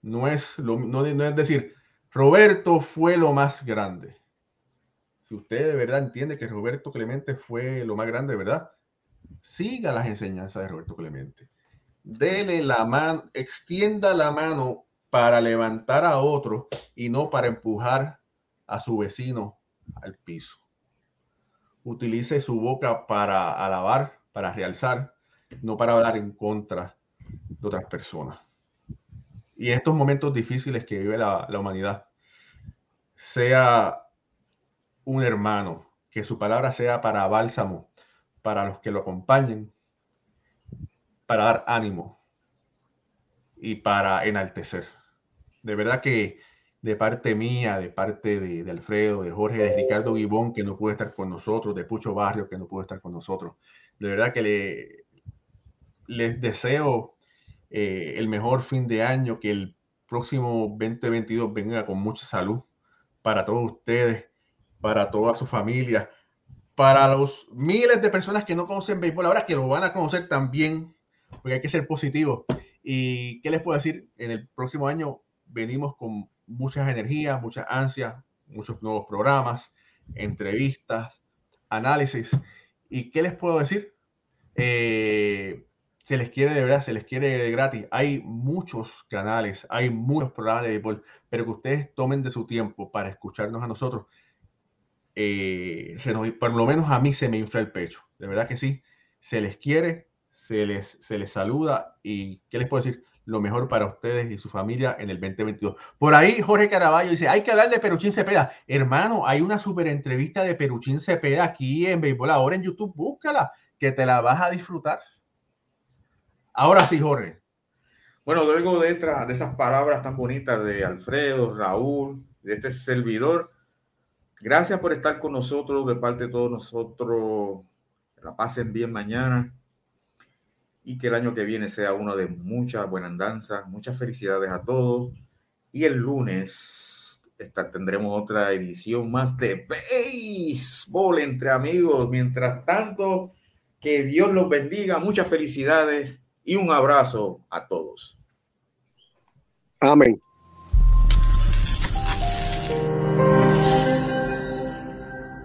No es, no, no es decir, Roberto fue lo más grande. Si usted de verdad entiende que Roberto Clemente fue lo más grande, ¿verdad? Siga las enseñanzas de Roberto Clemente. Dele la mano, extienda la mano para levantar a otro y no para empujar a su vecino al piso. Utilice su boca para alabar, para realzar, no para hablar en contra de otras personas. Y estos momentos difíciles que vive la, la humanidad, sea un hermano, que su palabra sea para bálsamo, para los que lo acompañen, para dar ánimo y para enaltecer de verdad que de parte mía, de parte de, Alfredo, de Jorge, de Ricardo Guibón, que no puede estar con nosotros, de Pucho Barrio, que no puede estar con nosotros. De verdad que le, les deseo eh, el mejor fin de año, que el próximo 2022 venga con mucha salud para todos ustedes, para toda su familia, para los miles de personas que no conocen béisbol ahora, que lo van a conocer también, porque hay que ser positivo. ¿Y qué les puedo decir? En el próximo año venimos con muchas energías, muchas ansias, muchos nuevos programas, entrevistas, análisis. ¿Y qué les puedo decir? Eh, se les quiere de verdad, se les quiere de gratis. Hay muchos canales, hay muchos programas de béisbol, pero que ustedes tomen de su tiempo para escucharnos a nosotros. Eh, se nos, por lo menos a mí se me infla el pecho. De verdad que sí. Se les quiere, se les, se les saluda y ¿qué les puedo decir? Lo mejor para ustedes y su familia en el 2022. Por ahí Jorge Caraballo dice, hay que hablar de Peruchín Cepeda. Hermano, hay una super entrevista de Peruchín Cepeda aquí en Béisbol Ahora en YouTube. Búscala, que te la vas a disfrutar. Ahora sí, Jorge. Bueno, luego de, de esas palabras tan bonitas de Alfredo, Raúl, de este servidor, Gracias por estar con nosotros, de parte de todos nosotros. La pasen bien mañana y que el año que viene sea uno de muchas buenas danzas, muchas felicidades a todos. Y el lunes tendremos otra edición más de béisbol entre amigos. Mientras tanto, que Dios los bendiga, muchas felicidades y un abrazo a todos. Amén.